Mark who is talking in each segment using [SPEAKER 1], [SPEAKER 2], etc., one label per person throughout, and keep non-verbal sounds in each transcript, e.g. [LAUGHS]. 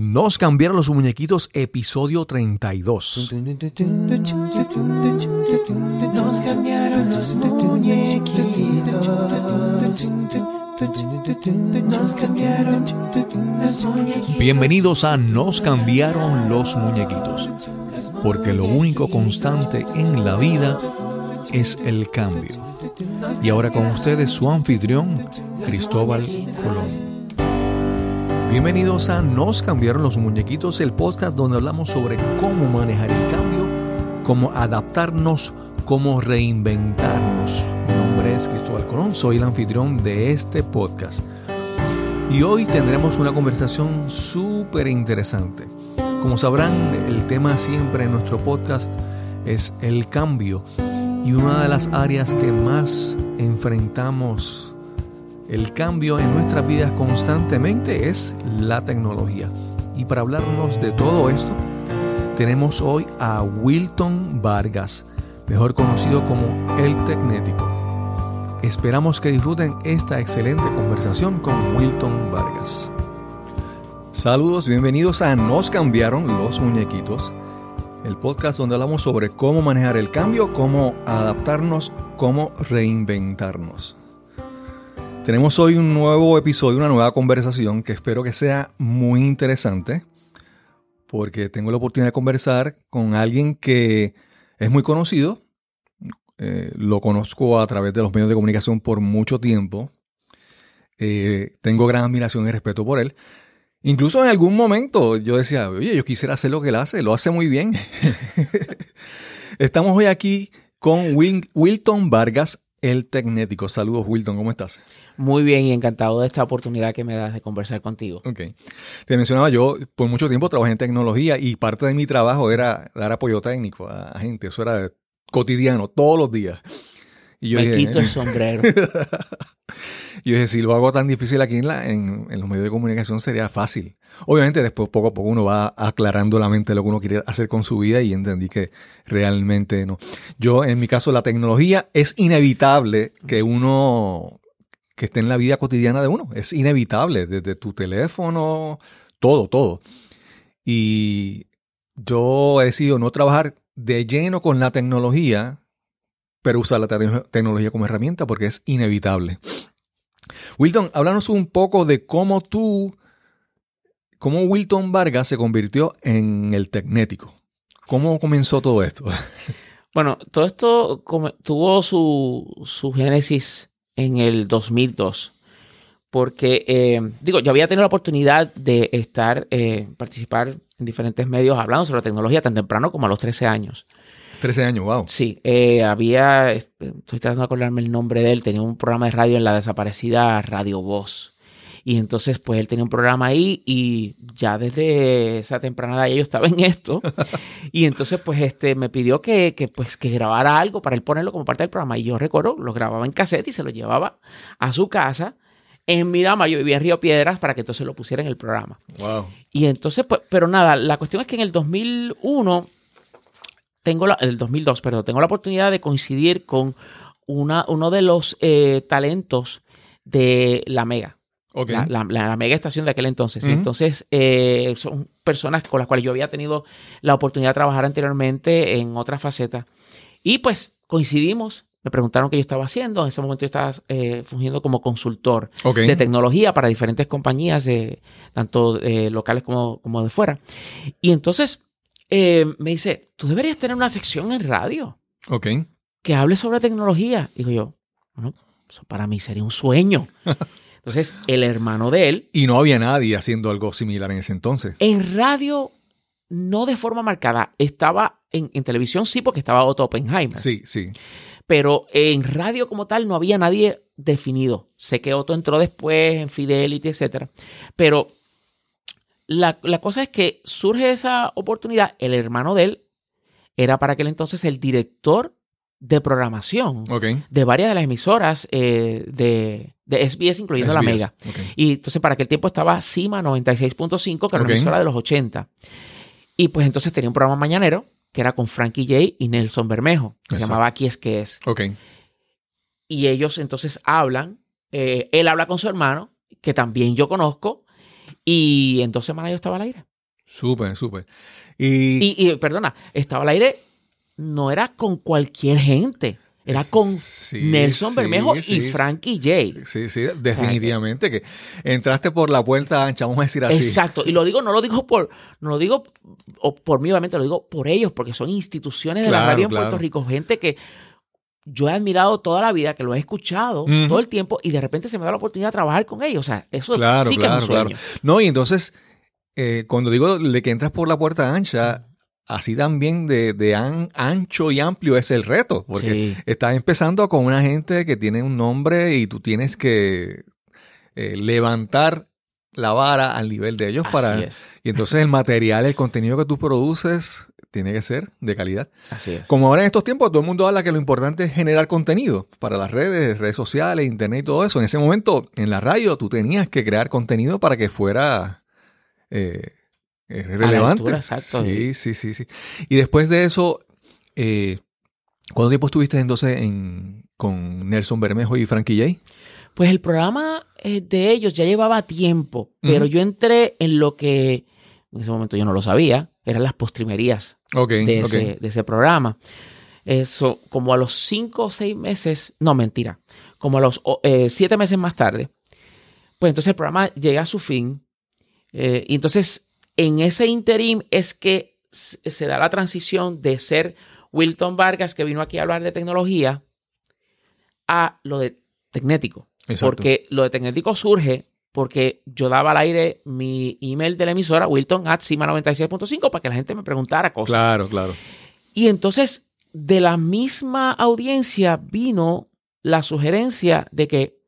[SPEAKER 1] Nos cambiaron los muñequitos, episodio 32.
[SPEAKER 2] Nos cambiaron los muñequitos. Nos cambiaron los muñequitos.
[SPEAKER 1] Bienvenidos a Nos cambiaron los muñequitos, porque lo único constante en la vida es el cambio. Y ahora con ustedes su anfitrión, Cristóbal Colón. Bienvenidos a Nos cambiaron los muñequitos, el podcast donde hablamos sobre cómo manejar el cambio, cómo adaptarnos, cómo reinventarnos. Mi nombre es Cristóbal Colón, soy el anfitrión de este podcast. Y hoy tendremos una conversación súper interesante. Como sabrán, el tema siempre en nuestro podcast es el cambio. Y una de las áreas que más enfrentamos el cambio en nuestras vidas constantemente es la tecnología. Y para hablarnos de todo esto, tenemos hoy a Wilton Vargas, mejor conocido como El Tecnético. Esperamos que disfruten esta excelente conversación con Wilton Vargas. Saludos, bienvenidos a Nos cambiaron los muñequitos, el podcast donde hablamos sobre cómo manejar el cambio, cómo adaptarnos, cómo reinventarnos. Tenemos hoy un nuevo episodio, una nueva conversación que espero que sea muy interesante porque tengo la oportunidad de conversar con alguien que es muy conocido. Eh, lo conozco a través de los medios de comunicación por mucho tiempo. Eh, tengo gran admiración y respeto por él. Incluso en algún momento yo decía, oye, yo quisiera hacer lo que él hace, lo hace muy bien. [LAUGHS] Estamos hoy aquí con Wilton Vargas, el Tecnético. Saludos, Wilton, ¿cómo estás?
[SPEAKER 3] Muy bien y encantado de esta oportunidad que me das de conversar contigo.
[SPEAKER 1] Ok. Te mencionaba, yo por mucho tiempo trabajé en tecnología y parte de mi trabajo era dar apoyo técnico a gente. Eso era cotidiano, todos los días.
[SPEAKER 3] Y yo me quito el [LAUGHS] sombrero.
[SPEAKER 1] y [LAUGHS] yo dije, si lo hago tan difícil aquí en, la, en, los medios de comunicación sería fácil. Obviamente después poco a poco uno va aclarando la mente lo que uno quiere hacer con su vida y entendí que realmente no. Yo, en mi caso, la tecnología es inevitable que uno que esté en la vida cotidiana de uno. Es inevitable, desde tu teléfono, todo, todo. Y yo he decidido no trabajar de lleno con la tecnología, pero usar la tecnología como herramienta porque es inevitable. Wilton, háblanos un poco de cómo tú, cómo Wilton Vargas se convirtió en el tecnético. ¿Cómo comenzó todo esto? [LAUGHS]
[SPEAKER 3] Bueno, todo esto tuvo su, su génesis en el 2002. Porque, eh, digo, yo había tenido la oportunidad de estar, eh, participar en diferentes medios hablando sobre tecnología tan temprano como a los 13 años.
[SPEAKER 1] 13 años, wow.
[SPEAKER 3] Sí, eh, había, estoy tratando de acordarme el nombre de él, tenía un programa de radio en la desaparecida Radio Voz. Y entonces, pues él tenía un programa ahí y ya desde esa temprana edad yo estaba en esto. [LAUGHS] y entonces, pues este, me pidió que, que, pues, que grabara algo para él ponerlo como parte del programa. Y yo recuerdo, lo grababa en cassette y se lo llevaba a su casa. En Miramar, yo vivía en Río Piedras para que entonces lo pusiera en el programa.
[SPEAKER 1] Wow.
[SPEAKER 3] Y entonces, pues, pero nada, la cuestión es que en el 2001, tengo la, el 2002, perdón, tengo la oportunidad de coincidir con una, uno de los eh, talentos de la Mega. La, mega estación de aquel entonces. Entonces, eh, son personas con las cuales yo había tenido la oportunidad de trabajar anteriormente en otra faceta. Y pues coincidimos. Me preguntaron qué yo estaba haciendo. En ese momento yo estaba eh, fungiendo como consultor de tecnología para diferentes compañías, de, tanto locales como, como, de fuera. Y entonces eh, me dice, tú deberías tener una sección en radio.
[SPEAKER 1] Ok.
[SPEAKER 3] Que hable sobre tecnología. Digo yo, bueno, eso para mí sería un sueño. [LAUGHS] Entonces, el hermano de él.
[SPEAKER 1] Y no había nadie haciendo algo similar en ese entonces.
[SPEAKER 3] En radio, no de forma marcada. Estaba en, televisión, sí, porque estaba Otto Oppenheimer.
[SPEAKER 1] Sí, sí.
[SPEAKER 3] Pero en radio como tal no había nadie definido. Sé que Otto entró después en Fidelity, etc. Pero la, la cosa es que surge esa oportunidad. El hermano de él era para aquel entonces el director de programación de varias de las emisoras eh, de, de, SBS, incluyendo la Mega. Y entonces para aquel tiempo estaba CIMA 96.5, que era una emisora de los 80. Y pues entonces tenía un programa mañanero que era con Frankie J y Nelson Bermejo, que se llamaba Aquí es que es. Y ellos entonces hablan, eh, él habla con su hermano, que también yo conozco, Y en dos semanas yo estaba al aire.
[SPEAKER 1] Súper, súper. Y,
[SPEAKER 3] Y, y, perdona, estaba al aire, no era con cualquier gente, era con
[SPEAKER 1] Sí,
[SPEAKER 3] Nelson
[SPEAKER 1] sí,
[SPEAKER 3] Bermejo y Frankie J.
[SPEAKER 1] sí, sí, definitivamente que entraste por la puerta ancha, vamos a decir así.
[SPEAKER 3] Exacto. Y lo digo, no lo digo por, no lo digo por mí, obviamente, lo digo por ellos, porque son instituciones de la radio en
[SPEAKER 1] claro.
[SPEAKER 3] Puerto Rico, gente que yo he admirado toda la vida, que lo he escuchado todo el tiempo, y de repente se me da la oportunidad de trabajar con ellos. O sea, eso
[SPEAKER 1] Claro,
[SPEAKER 3] sí que es un sueño.
[SPEAKER 1] claro. No, y entonces, eh, cuando digo de que entras por la puerta ancha, así también de, de an- ancho y amplio es el reto, porque
[SPEAKER 3] Sí.
[SPEAKER 1] estás empezando con una gente que tiene un nombre y tú tienes que eh, levantar la vara al nivel de ellos
[SPEAKER 3] Así
[SPEAKER 1] para...
[SPEAKER 3] es.
[SPEAKER 1] Y entonces el material, el contenido que tú produces tiene que ser de calidad.
[SPEAKER 3] Así es.
[SPEAKER 1] Como ahora en estos tiempos todo el mundo habla que lo importante es generar contenido para las redes, redes sociales, internet y todo eso. En ese momento, en la radio, tú tenías que crear contenido para que fuera eh, eh, relevante.
[SPEAKER 3] altura, exacto.
[SPEAKER 1] Sí, sí, sí, sí. Y después de eso, eh, ¿cuánto tiempo estuviste entonces en, con Nelson Bermejo y Frankie J?
[SPEAKER 3] Pues el programa eh, de ellos ya llevaba tiempo, pero yo entré en lo que en ese momento yo no lo sabía, eran las postrimerías de, ese, de ese programa. Eso, como a los cinco o seis meses, no, mentira, como a los eh, siete meses más tarde, pues entonces el programa llega a su fin. eh, y entonces, en ese interim es que se da la transición de ser Wilton Vargas, que vino aquí a hablar de tecnología, a lo de Tecnético.
[SPEAKER 1] Exacto.
[SPEAKER 3] Porque lo de Tecnético surge porque yo daba al aire mi email de la emisora, wilton at cima 96.5, para que la gente me preguntara cosas.
[SPEAKER 1] Claro, claro.
[SPEAKER 3] Y entonces, de la misma audiencia vino la sugerencia de que,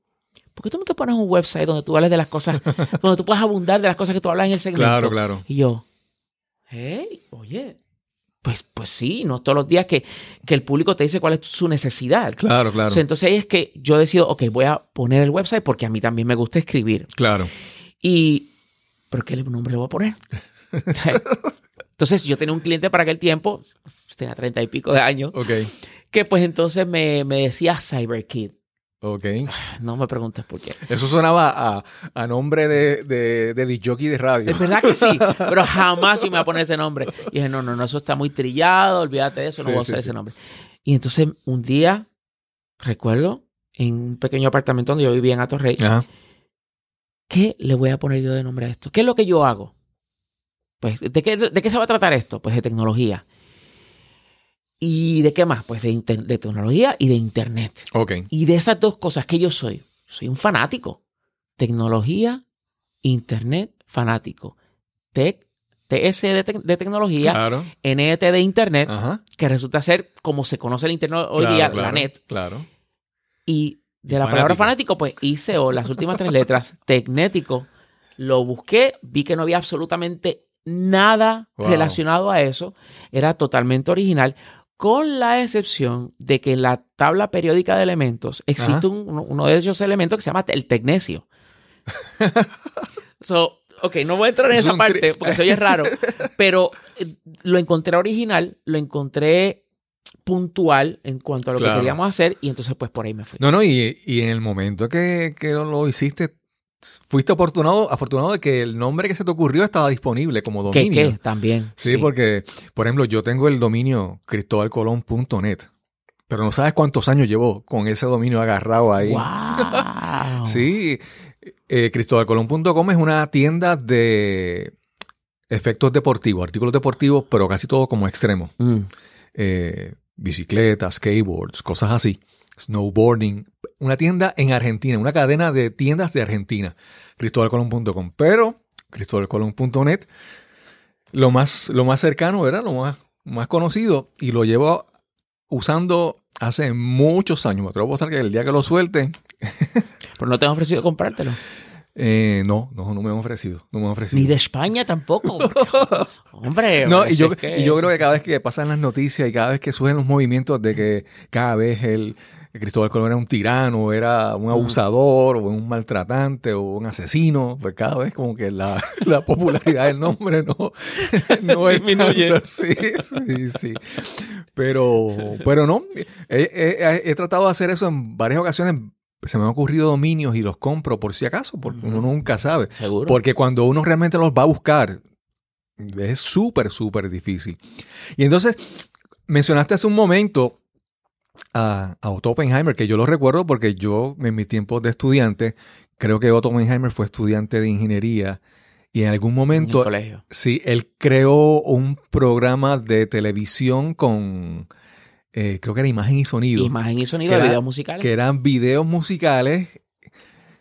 [SPEAKER 3] ¿por qué tú no te pones un website donde tú hables de las cosas, [LAUGHS] donde tú puedas abundar de las cosas que tú hablas en el segmento?
[SPEAKER 1] Claro, claro.
[SPEAKER 3] Y yo, hey, oye, pues, pues sí, no todos los días que, que el público te dice cuál es su necesidad.
[SPEAKER 1] Claro, claro.
[SPEAKER 3] O sea, entonces ahí es que yo decido, ok, voy a poner el website porque a mí también me gusta escribir.
[SPEAKER 1] Claro.
[SPEAKER 3] Y, ¿pero qué nombre le voy a poner? entonces yo tenía un cliente para aquel tiempo, tenía treinta y pico de años,
[SPEAKER 1] Ok,
[SPEAKER 3] que pues entonces me, me decía CyberKid.
[SPEAKER 1] Ok. [SIGHS]
[SPEAKER 3] No me preguntes por qué.
[SPEAKER 1] Eso sonaba a, a nombre de, de, de disc-jockey de radio.
[SPEAKER 3] Es verdad que sí, [LAUGHS] pero jamás yo me voy a poner ese nombre. Y dije, no, no, no, eso está muy trillado, olvídate de eso, no
[SPEAKER 1] Sí,
[SPEAKER 3] voy a usar
[SPEAKER 1] sí.
[SPEAKER 3] ese nombre. Y entonces un día, recuerdo, en un pequeño apartamento donde yo vivía en Atorrey,
[SPEAKER 1] Ajá.
[SPEAKER 3] ¿qué le voy a poner yo de nombre a esto? ¿Qué es lo que yo hago? Pues, ¿de qué, de qué se va a tratar esto? Pues de tecnología. ¿Y de qué más? Pues de, tecnología y de internet.
[SPEAKER 1] Ok.
[SPEAKER 3] Y de esas dos cosas que yo soy, soy un fanático. Tecnología, internet, fanático. Tech, TS de, de tecnología,
[SPEAKER 1] Claro.
[SPEAKER 3] NET de internet,
[SPEAKER 1] Ajá.
[SPEAKER 3] que resulta ser como se conoce el internet hoy
[SPEAKER 1] Claro,
[SPEAKER 3] día,
[SPEAKER 1] claro,
[SPEAKER 3] la net.
[SPEAKER 1] Claro.
[SPEAKER 3] Y de la palabra
[SPEAKER 1] fanático.
[SPEAKER 3] fanático, pues hice o las últimas tres letras, [LAUGHS] tecnético. Lo busqué, vi que no había absolutamente nada
[SPEAKER 1] Wow.
[SPEAKER 3] relacionado a eso. Era totalmente original, con la excepción de que en la tabla periódica de elementos existe un- uno, de esos elementos que se llama el tecnesio. [LAUGHS] so, ok, no voy a entrar en
[SPEAKER 1] Es
[SPEAKER 3] esa parte porque se oye raro, [LAUGHS] pero eh, lo encontré original, lo encontré puntual en cuanto a lo
[SPEAKER 1] Claro.
[SPEAKER 3] que queríamos hacer y entonces pues por ahí me fui.
[SPEAKER 1] No, no, y, y en el momento que, que lo, lo hiciste, fuiste afortunado, afortunado de que el nombre que se te ocurrió estaba disponible como
[SPEAKER 3] ¿Qué,
[SPEAKER 1] dominio.
[SPEAKER 3] qué? También.
[SPEAKER 1] Sí, porque, por ejemplo, yo tengo el dominio cristobalcolón.net, pero no sabes cuántos años llevo con ese dominio agarrado ahí.
[SPEAKER 3] ¡Wow! [LAUGHS]
[SPEAKER 1] Sí, eh, cristobalcolón.com es una tienda de efectos deportivos, artículos deportivos, pero casi todo como extremo.
[SPEAKER 3] Mm,
[SPEAKER 1] Eh, bicicletas, skateboards, cosas así. Snowboarding. Una tienda en Argentina, una cadena de tiendas de Argentina. cristobalcolón.com. Pero cristobalcolón.net, lo más, lo más cercano, ¿verdad? Lo más, más conocido. Y lo llevo usando hace muchos años. Me atrevo a apostar que el día que lo suelte, [LAUGHS]
[SPEAKER 3] Pero no te han ofrecido comprártelo.
[SPEAKER 1] eh, no, no, no me han ofrecido. No me han ofrecido.
[SPEAKER 3] Ni de España tampoco. hombre. [LAUGHS]
[SPEAKER 1] No, y yo,
[SPEAKER 3] que-
[SPEAKER 1] y yo creo que cada vez que pasan las noticias y cada vez que surgen los movimientos de que cada vez el, el Cristóbal Colón era un tirano, era un abusador, o un maltratante, o un asesino, pues cada vez como que la, [LAUGHS] la popularidad del nombre no, [LAUGHS] no es
[SPEAKER 3] Disminuye. [LAUGHS]
[SPEAKER 1] Sí, sí, sí. Pero, pero no, he, he- he tratado de hacer eso en varias ocasiones se me han ocurrido dominios y los compro por si acaso, porque uno nunca sabe.
[SPEAKER 3] Seguro.
[SPEAKER 1] Porque cuando uno realmente los va a buscar, es súper, súper difícil. Y entonces, mencionaste hace un momento a, a Otto Oppenheimer, que yo lo recuerdo porque yo, en mi tiempo de estudiante, creo que Otto Oppenheimer fue estudiante de ingeniería y en algún
[SPEAKER 3] en el
[SPEAKER 1] momento,
[SPEAKER 3] colegio.
[SPEAKER 1] sí, él creó un programa de televisión con, eh, creo que era imagen y sonido,
[SPEAKER 3] Imagen y sonido de
[SPEAKER 1] era-
[SPEAKER 3] videos musicales.
[SPEAKER 1] que eran videos musicales.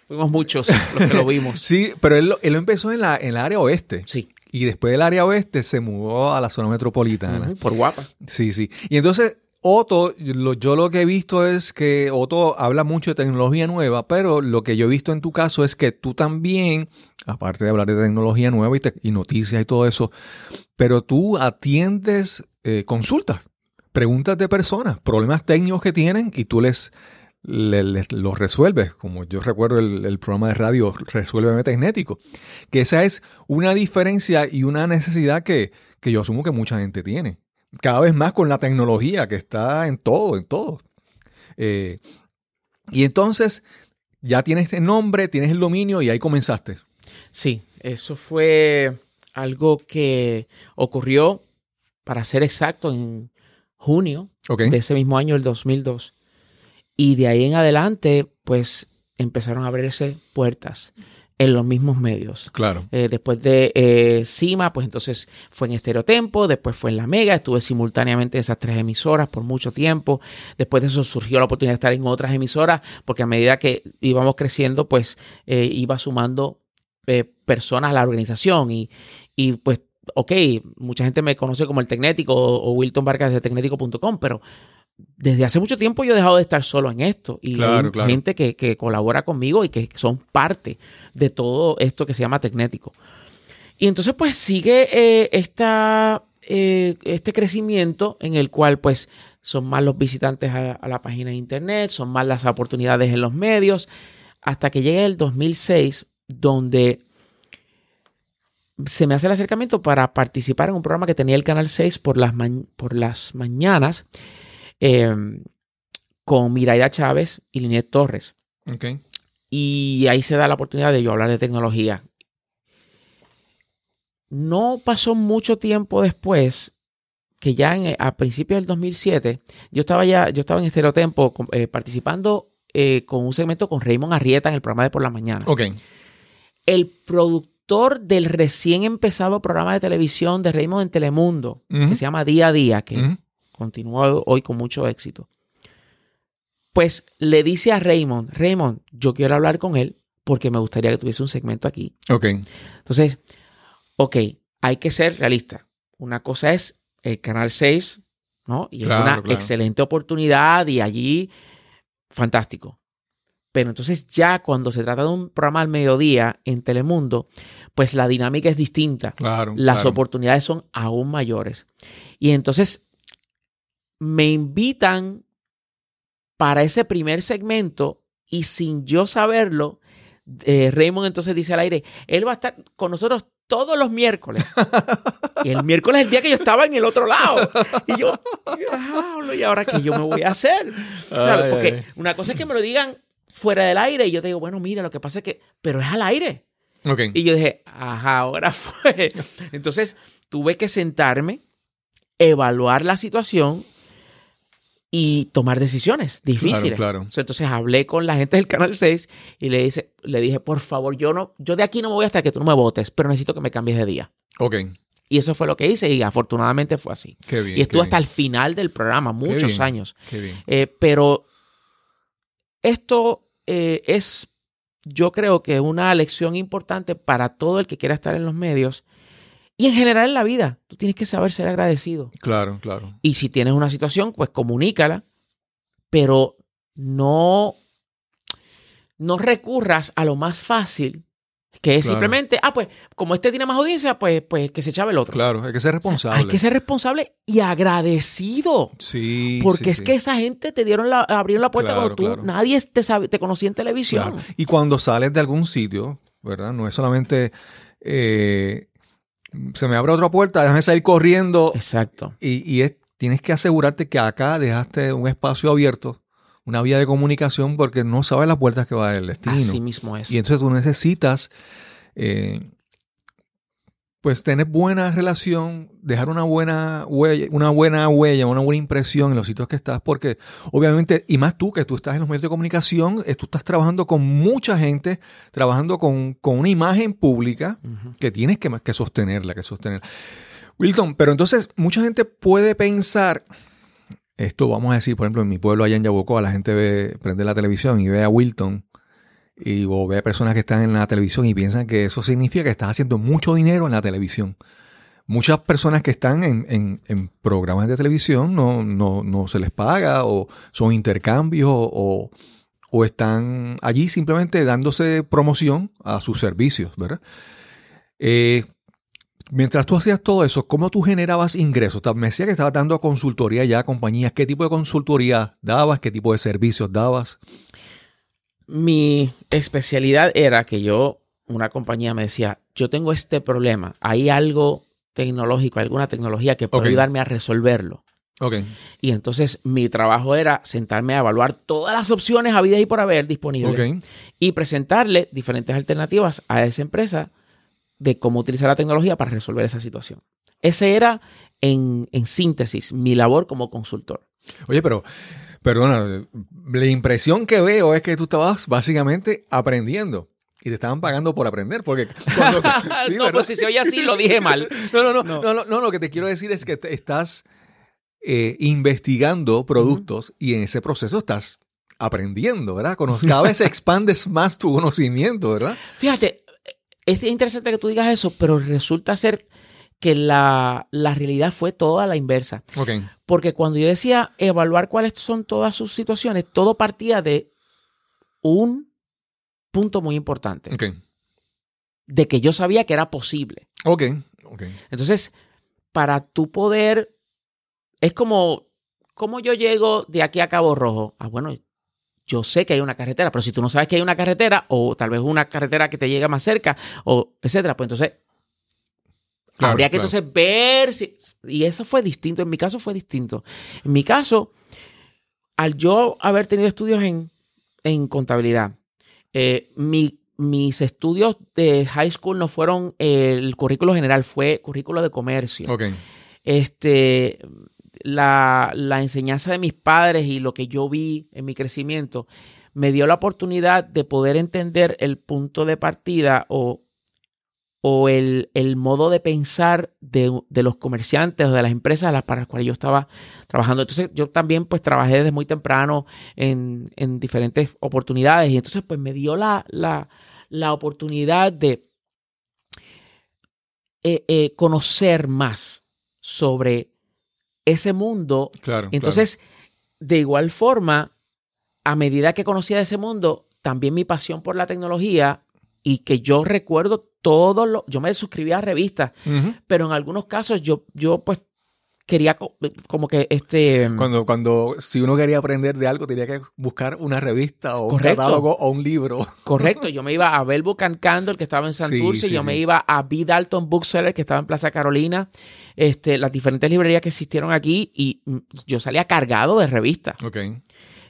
[SPEAKER 3] Fuimos muchos los que lo vimos. [LAUGHS]
[SPEAKER 1] Sí, pero él, lo- él lo empezó en la, en la área oeste.
[SPEAKER 3] Sí.
[SPEAKER 1] Y después del área oeste se mudó a la zona metropolitana.
[SPEAKER 3] Por guapa.
[SPEAKER 1] Sí, sí. Y entonces, Otto, lo- yo lo que he visto es que Otto habla mucho de tecnología nueva, pero lo que yo he visto en tu caso es que tú también, aparte de hablar de tecnología nueva y, y noticias y todo eso, pero tú atiendes eh, consultas, preguntas de personas, problemas técnicos que tienen y tú les, le- les- los resuelves, como yo recuerdo el, el programa de radio Resuélveme Tecnético, que esa es una diferencia y una necesidad que, que yo asumo que mucha gente tiene. Cada vez más con la tecnología que está en todo, en todo. Eh, y entonces ya tienes el nombre, tienes el dominio y ahí comenzaste.
[SPEAKER 3] Sí, eso fue algo que ocurrió, para ser exacto, en junio de ese mismo año, el 2002. Y de ahí en adelante, pues empezaron a abrirse puertas en los mismos medios.
[SPEAKER 1] Claro.
[SPEAKER 3] Eh, después de eh, Cima, pues entonces fue en Estereotempo, después fue en La Mega, estuve simultáneamente en esas tres emisoras por mucho tiempo. Después de eso surgió la oportunidad de estar en otras emisoras, porque a medida que íbamos creciendo, pues eh, iba sumando eh, personas a la organización y, y pues, ok, mucha gente me conoce como el Tecnético o, o Wilton Vargas de tecnético.com, pero desde hace mucho tiempo yo he dejado de estar solo en esto y
[SPEAKER 1] Claro,
[SPEAKER 3] hay
[SPEAKER 1] claro.
[SPEAKER 3] gente que, que colabora conmigo y que son parte de todo esto que se llama Tecnético. Y entonces pues sigue eh, esta, eh, este crecimiento en el cual pues son más los visitantes a, a la página de internet, son más las oportunidades en los medios, hasta que llega el 2006 donde se me hace el acercamiento para participar en un programa que tenía el Canal 6 por las, por las mañanas eh, con Miraida Chávez y Linet Torres.
[SPEAKER 1] Ok.
[SPEAKER 3] Y ahí se da la oportunidad de yo hablar de tecnología. No pasó mucho tiempo después que ya en- a principios del 2007 yo estaba ya yo estaba en Estereotempo eh, participando eh, con un segmento con Raymond Arrieta en el programa de por las mañanas.
[SPEAKER 1] Ok.
[SPEAKER 3] El productor del recién empezado programa de televisión de Raymond en Telemundo, que se llama Día a Día, que. Continúa hoy con mucho éxito. Pues le dice a Raymond, Raymond, yo quiero hablar con él porque me gustaría que tuviese un segmento aquí.
[SPEAKER 1] Ok.
[SPEAKER 3] Entonces, ok, hay que ser realista. Una cosa es el Canal 6, ¿no? Y
[SPEAKER 1] Claro,
[SPEAKER 3] es una
[SPEAKER 1] claro.
[SPEAKER 3] excelente oportunidad y allí, fantástico. Pero entonces ya cuando se trata de un programa al mediodía en Telemundo, pues la dinámica es distinta
[SPEAKER 1] Claro.
[SPEAKER 3] las
[SPEAKER 1] claro.
[SPEAKER 3] oportunidades son aún mayores. Y entonces me invitan para ese primer segmento y sin yo saberlo, eh, Raymond entonces dice al aire, él va a estar con nosotros todos los miércoles. [LAUGHS] y el miércoles es el día que yo estaba en el otro lado. Y yo, "Diablo, ¿y ahora qué yo me voy a hacer? ¿Sabes?
[SPEAKER 1] Ay,
[SPEAKER 3] Porque
[SPEAKER 1] ay.
[SPEAKER 3] una cosa es que me lo digan fuera del aire y yo te digo, bueno, mira, lo que pasa es que, pero es al aire.
[SPEAKER 1] Ok.
[SPEAKER 3] Y yo dije, ajá, ahora fue. [LAUGHS] Entonces tuve que sentarme, evaluar la situación y tomar decisiones difíciles.
[SPEAKER 1] Claro, claro.
[SPEAKER 3] Entonces hablé con la gente del Canal 6 y le, dice, le dije, por favor, yo, no, yo de aquí no me voy hasta que tú no me votes, pero necesito que me cambies de día.
[SPEAKER 1] Ok.
[SPEAKER 3] Y eso fue lo que hice y afortunadamente fue así.
[SPEAKER 1] Qué bien.
[SPEAKER 3] y estuve hasta
[SPEAKER 1] bien,
[SPEAKER 3] el final del programa, muchos
[SPEAKER 1] bien.
[SPEAKER 3] años.
[SPEAKER 1] Qué bien.
[SPEAKER 3] Eh, pero esto eh, es, yo creo que una lección importante para todo el que quiera estar en los medios y en general en la vida. Tú tienes que saber ser agradecido.
[SPEAKER 1] Claro, claro.
[SPEAKER 3] Y si tienes una situación, pues comunícala, pero no, no recurras a lo más fácil, que es
[SPEAKER 1] Claro.
[SPEAKER 3] simplemente, ah, pues como este tiene más audiencia, pues, pues que se chave el otro.
[SPEAKER 1] Claro, hay que ser responsable.
[SPEAKER 3] Hay que ser responsable y agradecido.
[SPEAKER 1] Sí.
[SPEAKER 3] Porque
[SPEAKER 1] sí,
[SPEAKER 3] es
[SPEAKER 1] sí.
[SPEAKER 3] que esa gente te dieron la, abrieron la puerta
[SPEAKER 1] Claro,
[SPEAKER 3] cuando tú,
[SPEAKER 1] claro.
[SPEAKER 3] nadie te, sabe- te conocía en televisión.
[SPEAKER 1] Claro. Y cuando sales de algún sitio, ¿verdad? No es solamente eh, se me abre otra puerta, déjame salir corriendo
[SPEAKER 3] Exacto.
[SPEAKER 1] y, y es- tienes que asegurarte que acá dejaste un espacio abierto una vía de comunicación porque no sabes las vueltas que va a dar el destino.
[SPEAKER 3] Así mismo es.
[SPEAKER 1] Y entonces tú necesitas eh, pues tener buena relación, dejar una buena huella, una buena huella, una buena impresión en los sitios que estás, porque obviamente, y más tú que tú estás en los medios de comunicación, eh, tú estás trabajando con mucha gente, trabajando con, con una imagen pública que tienes que, que sostenerla, que sostenerla. Wilton, pero entonces mucha gente puede pensar, esto vamos a decir, por ejemplo, en mi pueblo allá en Yabucoa, la gente ve, prende la televisión y ve a Wilton y, o ve personas que están en la televisión y piensan que eso significa que estás haciendo mucho dinero en la televisión. Muchas personas que están en, en- en programas de televisión no, no, no se les paga o son intercambios o, o están allí simplemente dándose promoción a sus servicios, ¿verdad? Eh, mientras tú hacías todo eso, ¿cómo tú generabas ingresos? Me decía que estabas dando consultoría ya a compañías. ¿Qué tipo de consultoría dabas? ¿Qué tipo de servicios dabas?
[SPEAKER 3] Mi especialidad era que yo, una compañía me decía, yo tengo este problema, hay algo tecnológico, alguna tecnología que puede ayudarme a resolverlo.
[SPEAKER 1] Ok.
[SPEAKER 3] Y entonces mi trabajo era sentarme a evaluar todas las opciones habidas y por haber disponibles y presentarle diferentes alternativas a esa empresa de cómo utilizar la tecnología para resolver esa situación. Ese era, en, en síntesis, mi labor como consultor.
[SPEAKER 1] Oye, pero, perdona, la impresión que veo es que tú estabas básicamente aprendiendo y te estaban pagando por aprender. Porque cuando- [LAUGHS] sí,
[SPEAKER 3] no, pues si se oye así, lo dije mal. [LAUGHS]
[SPEAKER 1] No, no, no,
[SPEAKER 3] No.
[SPEAKER 1] no, no, no, lo que te quiero decir es que te- estás eh, investigando productos y en ese proceso estás aprendiendo, ¿verdad? Cada vez expandes más tu conocimiento, ¿verdad? [LAUGHS]
[SPEAKER 3] Fíjate, es interesante que tú digas eso, pero resulta ser que la, la realidad fue toda la inversa. Porque cuando yo decía evaluar cuáles son todas sus situaciones, todo partía de un punto muy importante,
[SPEAKER 1] Ok.
[SPEAKER 3] de que yo sabía que era posible.
[SPEAKER 1] Ok. Ok.
[SPEAKER 3] Entonces, para tú poder, es como, ¿cómo yo llego de aquí a Cabo Rojo? Ah, bueno, yo sé que hay una carretera, pero si tú no sabes que hay una carretera, o tal vez una carretera que te llega más cerca, o etcétera, pues entonces
[SPEAKER 1] Claro,
[SPEAKER 3] habría que
[SPEAKER 1] claro.
[SPEAKER 3] entonces ver si. Y eso fue distinto. En mi caso fue distinto. En mi caso, al yo haber tenido estudios en, en contabilidad, eh, mi- mis estudios de high school no fueron el currículo general, fue currículo de comercio.
[SPEAKER 1] Ok.
[SPEAKER 3] Este, la, la enseñanza de mis padres y lo que yo vi en mi crecimiento me dio la oportunidad de poder entender el punto de partida o, o el, el modo de pensar de, de los comerciantes o de las empresas para las cuales yo estaba trabajando. Entonces yo también pues trabajé desde muy temprano en, en diferentes oportunidades y entonces pues me dio la, la, la oportunidad de eh, eh, conocer más sobre ese mundo
[SPEAKER 1] Claro.
[SPEAKER 3] entonces, de igual forma, a medida que conocía de ese mundo, también mi pasión por la tecnología y que yo recuerdo todo lo, yo me suscribía a revistas, pero en algunos casos yo, yo pues quería co- como que este...
[SPEAKER 1] Cuando, cuando, si uno quería aprender de algo, tenía que buscar una revista o un
[SPEAKER 3] Correcto.
[SPEAKER 1] catálogo o un libro.
[SPEAKER 3] Correcto, [LAUGHS] yo me iba a Bell Book and Candle, que estaba en Santurce,
[SPEAKER 1] sí,
[SPEAKER 3] yo
[SPEAKER 1] sí.
[SPEAKER 3] me iba a B. Dalton Bookseller, que estaba en Plaza Carolina, este, las diferentes librerías que existieron aquí, y mm, yo salía cargado de revistas.
[SPEAKER 1] Ok.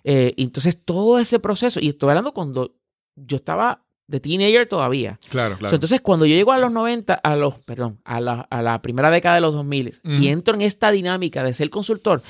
[SPEAKER 3] Eh, entonces todo ese proceso, y estoy hablando cuando yo estaba de teenager todavía.
[SPEAKER 1] Claro,
[SPEAKER 3] So,
[SPEAKER 1] claro.
[SPEAKER 3] entonces cuando yo llego a los 90, a los, perdón, a la, a la primera década de los 2000
[SPEAKER 1] Ujú.
[SPEAKER 3] y entro en esta dinámica de ser consultor,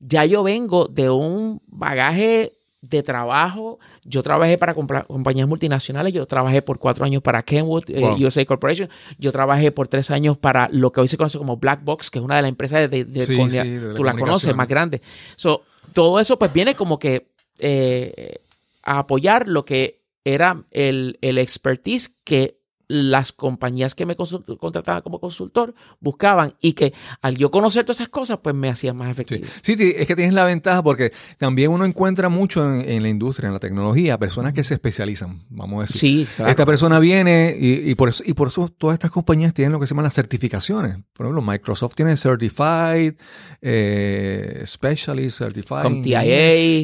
[SPEAKER 3] ya yo vengo de un bagaje de trabajo. Yo trabajé para compañías multinacionales, yo trabajé por cuatro años para Kenwood, eh,
[SPEAKER 1] Wow.
[SPEAKER 3] USA Corporation, yo trabajé por tres años para lo que hoy se conoce como Black Box, que es una de las empresas de, de-
[SPEAKER 1] Sí,
[SPEAKER 3] con-
[SPEAKER 1] sí, de
[SPEAKER 3] tú la conoces, más grande. So, todo eso pues viene como que eh, a apoyar lo que era el, el expertise que las compañías que me contrataban como consultor buscaban y que al yo conocer todas esas cosas pues me hacían más efectivo.
[SPEAKER 1] Sí, es que tienes la ventaja porque también uno encuentra mucho en, en la industria, en la tecnología, personas que se especializan, vamos a decir.
[SPEAKER 3] Sí, claro.
[SPEAKER 1] Esta persona viene y, y por eso, y por eso todas estas compañías tienen lo que se llaman las certificaciones. Por ejemplo, Microsoft tiene Certified, eh, Specialist, Certified.
[SPEAKER 3] Con TIA.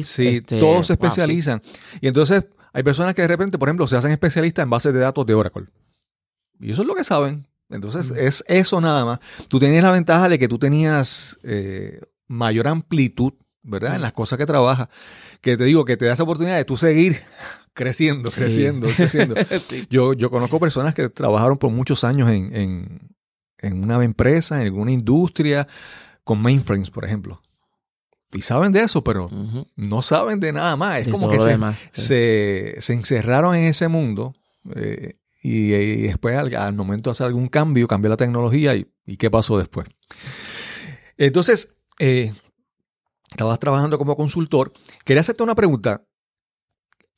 [SPEAKER 1] Sí,
[SPEAKER 3] este,
[SPEAKER 1] todos se especializan. Y entonces hay personas que de repente, por ejemplo, se hacen especialistas en bases de datos de Oracle. Y eso es lo que saben. Entonces
[SPEAKER 3] Mm.
[SPEAKER 1] es eso nada más. Tú tenías la ventaja de que tú tenías eh, mayor amplitud ¿verdad? En las cosas que trabajas, que te digo, que te da esa oportunidad de tú seguir [LAUGHS] creciendo,
[SPEAKER 3] Sí.
[SPEAKER 1] creciendo, creciendo. [LAUGHS]
[SPEAKER 3] Sí.
[SPEAKER 1] Yo, yo conozco personas que trabajaron por muchos años en, en, en una empresa, en alguna industria, con mainframes, por ejemplo. Y saben de eso, pero no saben de nada más. Es
[SPEAKER 3] De
[SPEAKER 1] como que se,
[SPEAKER 3] demás, sí.
[SPEAKER 1] se, se encerraron en ese mundo eh, y, y después al, al momento de hacer algún cambio, cambió la tecnología y, y qué pasó después. Entonces, eh, estabas trabajando como consultor. Quería hacerte una pregunta.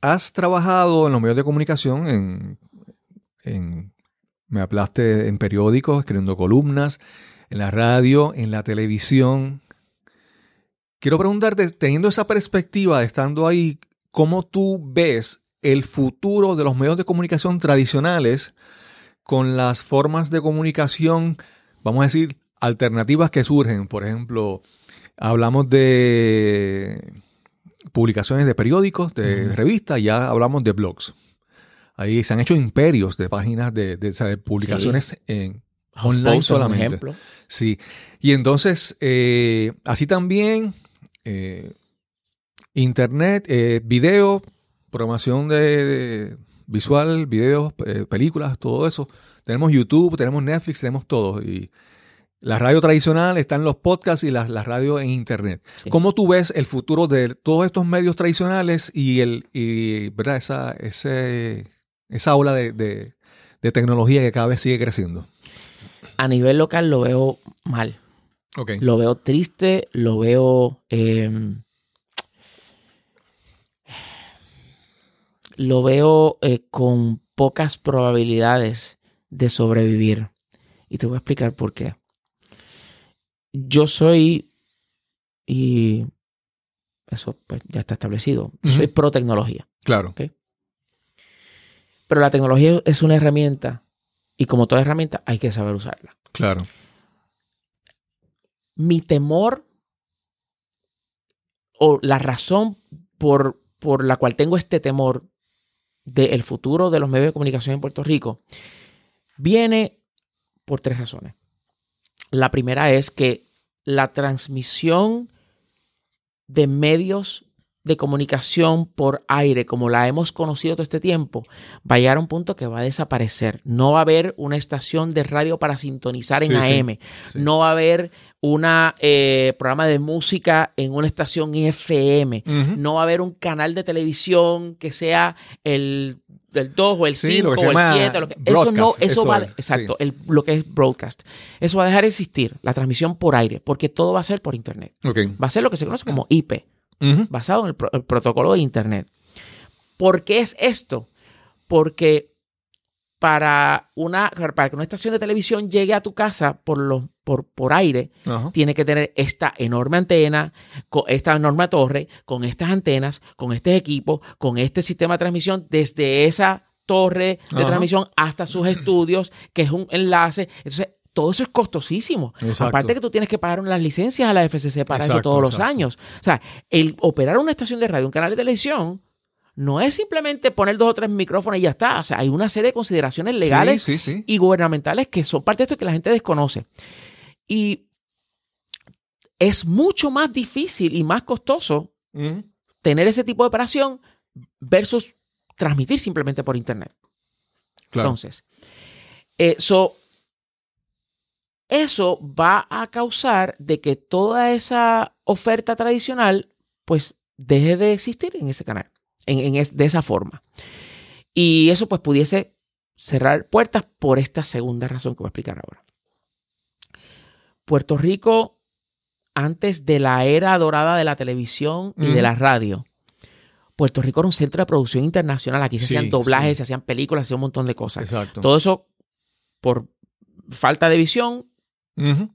[SPEAKER 1] ¿Has trabajado en los medios de comunicación? En, en- me hablaste en periódicos, escribiendo columnas, en la radio, en la televisión. Quiero preguntarte, teniendo esa perspectiva, estando ahí, ¿cómo tú ves el futuro de los medios de comunicación tradicionales con las formas de comunicación, vamos a decir, alternativas que surgen? Por ejemplo, hablamos de publicaciones de periódicos, de revistas, ya hablamos de blogs. Ahí se han hecho imperios de páginas de, publicaciones en, online solamente.
[SPEAKER 3] ejemplo.
[SPEAKER 1] Sí, y entonces, eh, así también, eh, internet, eh, video, programación de, de visual, videos, eh, películas, todo eso. Tenemos YouTube, tenemos Netflix, tenemos todo. Y la radio tradicional están los podcasts y las la radio en internet.
[SPEAKER 3] Sí.
[SPEAKER 1] ¿Cómo tú ves el futuro de todos estos medios tradicionales y, el, y ¿verdad? Esa, ese, esa ola de, de- de tecnología que cada vez sigue creciendo?
[SPEAKER 3] A nivel local lo veo mal. Lo veo triste, lo veo. eh, lo veo eh, con pocas probabilidades de sobrevivir. Y te voy a explicar por qué. Yo soy. Y eso pues, ya está establecido. Yo Soy pro tecnología.
[SPEAKER 1] Claro.
[SPEAKER 3] Pero la tecnología es una herramienta. Y como toda herramienta, hay que saber usarla.
[SPEAKER 1] Claro.
[SPEAKER 3] Mi temor o la razón por, por la cual tengo este temor del futuro de los medios de comunicación en Puerto Rico viene por tres razones. La primera es que la transmisión de medios de comunicación por aire, como la hemos conocido todo este tiempo, va a llegar a un punto que va a desaparecer. No va a haber una estación de radio para sintonizar en
[SPEAKER 1] Sí,
[SPEAKER 3] AM.
[SPEAKER 1] sí.
[SPEAKER 3] No va a haber un programa de música en una estación FM. No va a haber un canal de televisión que sea el del 2 o el
[SPEAKER 1] Sí,
[SPEAKER 3] 5
[SPEAKER 1] lo que se
[SPEAKER 3] o el
[SPEAKER 1] llama
[SPEAKER 3] 7. Lo que, eso no, eso,
[SPEAKER 1] eso
[SPEAKER 3] va,
[SPEAKER 1] es,
[SPEAKER 3] exacto,
[SPEAKER 1] sí.
[SPEAKER 3] el, lo que es broadcast. Eso va a dejar de existir, la transmisión por aire, porque todo va a ser por internet.
[SPEAKER 1] Ok.
[SPEAKER 3] Va a ser lo que se conoce como IP Basado en el, pro- el protocolo de Internet. ¿Por qué es esto? Porque para, una, para que una estación de televisión llegue a tu casa por, los, por, por aire,
[SPEAKER 1] Ajá.
[SPEAKER 3] tiene que tener esta enorme antena, con esta enorme torre, con estas antenas, con este equipo, con este sistema de transmisión desde esa torre de
[SPEAKER 1] Ajá.
[SPEAKER 3] transmisión hasta sus estudios, que es un enlace. Entonces, todo eso es costosísimo.
[SPEAKER 1] Exacto.
[SPEAKER 3] Aparte que tú tienes que pagar unas licencias a la FCC para eso
[SPEAKER 1] Exacto,
[SPEAKER 3] todos los años. O sea, el operar una estación de radio, un canal de televisión, no es simplemente poner dos o tres micrófonos y ya está. O sea, hay una serie de consideraciones legales
[SPEAKER 1] Sí, sí, sí.
[SPEAKER 3] y gubernamentales que son parte de esto que la gente desconoce. Y es mucho más difícil y más costoso tener ese tipo de operación versus transmitir simplemente por internet.
[SPEAKER 1] Claro.
[SPEAKER 3] Entonces, eh, so, eso va a causar de que toda esa oferta tradicional pues deje de existir en ese canal, en, en es- de esa forma. Y eso pues pudiese cerrar puertas por esta segunda razón que voy a explicar ahora. Puerto Rico, antes de la era dorada de la televisión y de la radio, Puerto Rico era un centro de producción internacional. Aquí se
[SPEAKER 1] Sí,
[SPEAKER 3] hacían doblajes,
[SPEAKER 1] sí.
[SPEAKER 3] se hacían películas, se hacían un montón de cosas.
[SPEAKER 1] Exacto.
[SPEAKER 3] Todo eso, por falta de visión,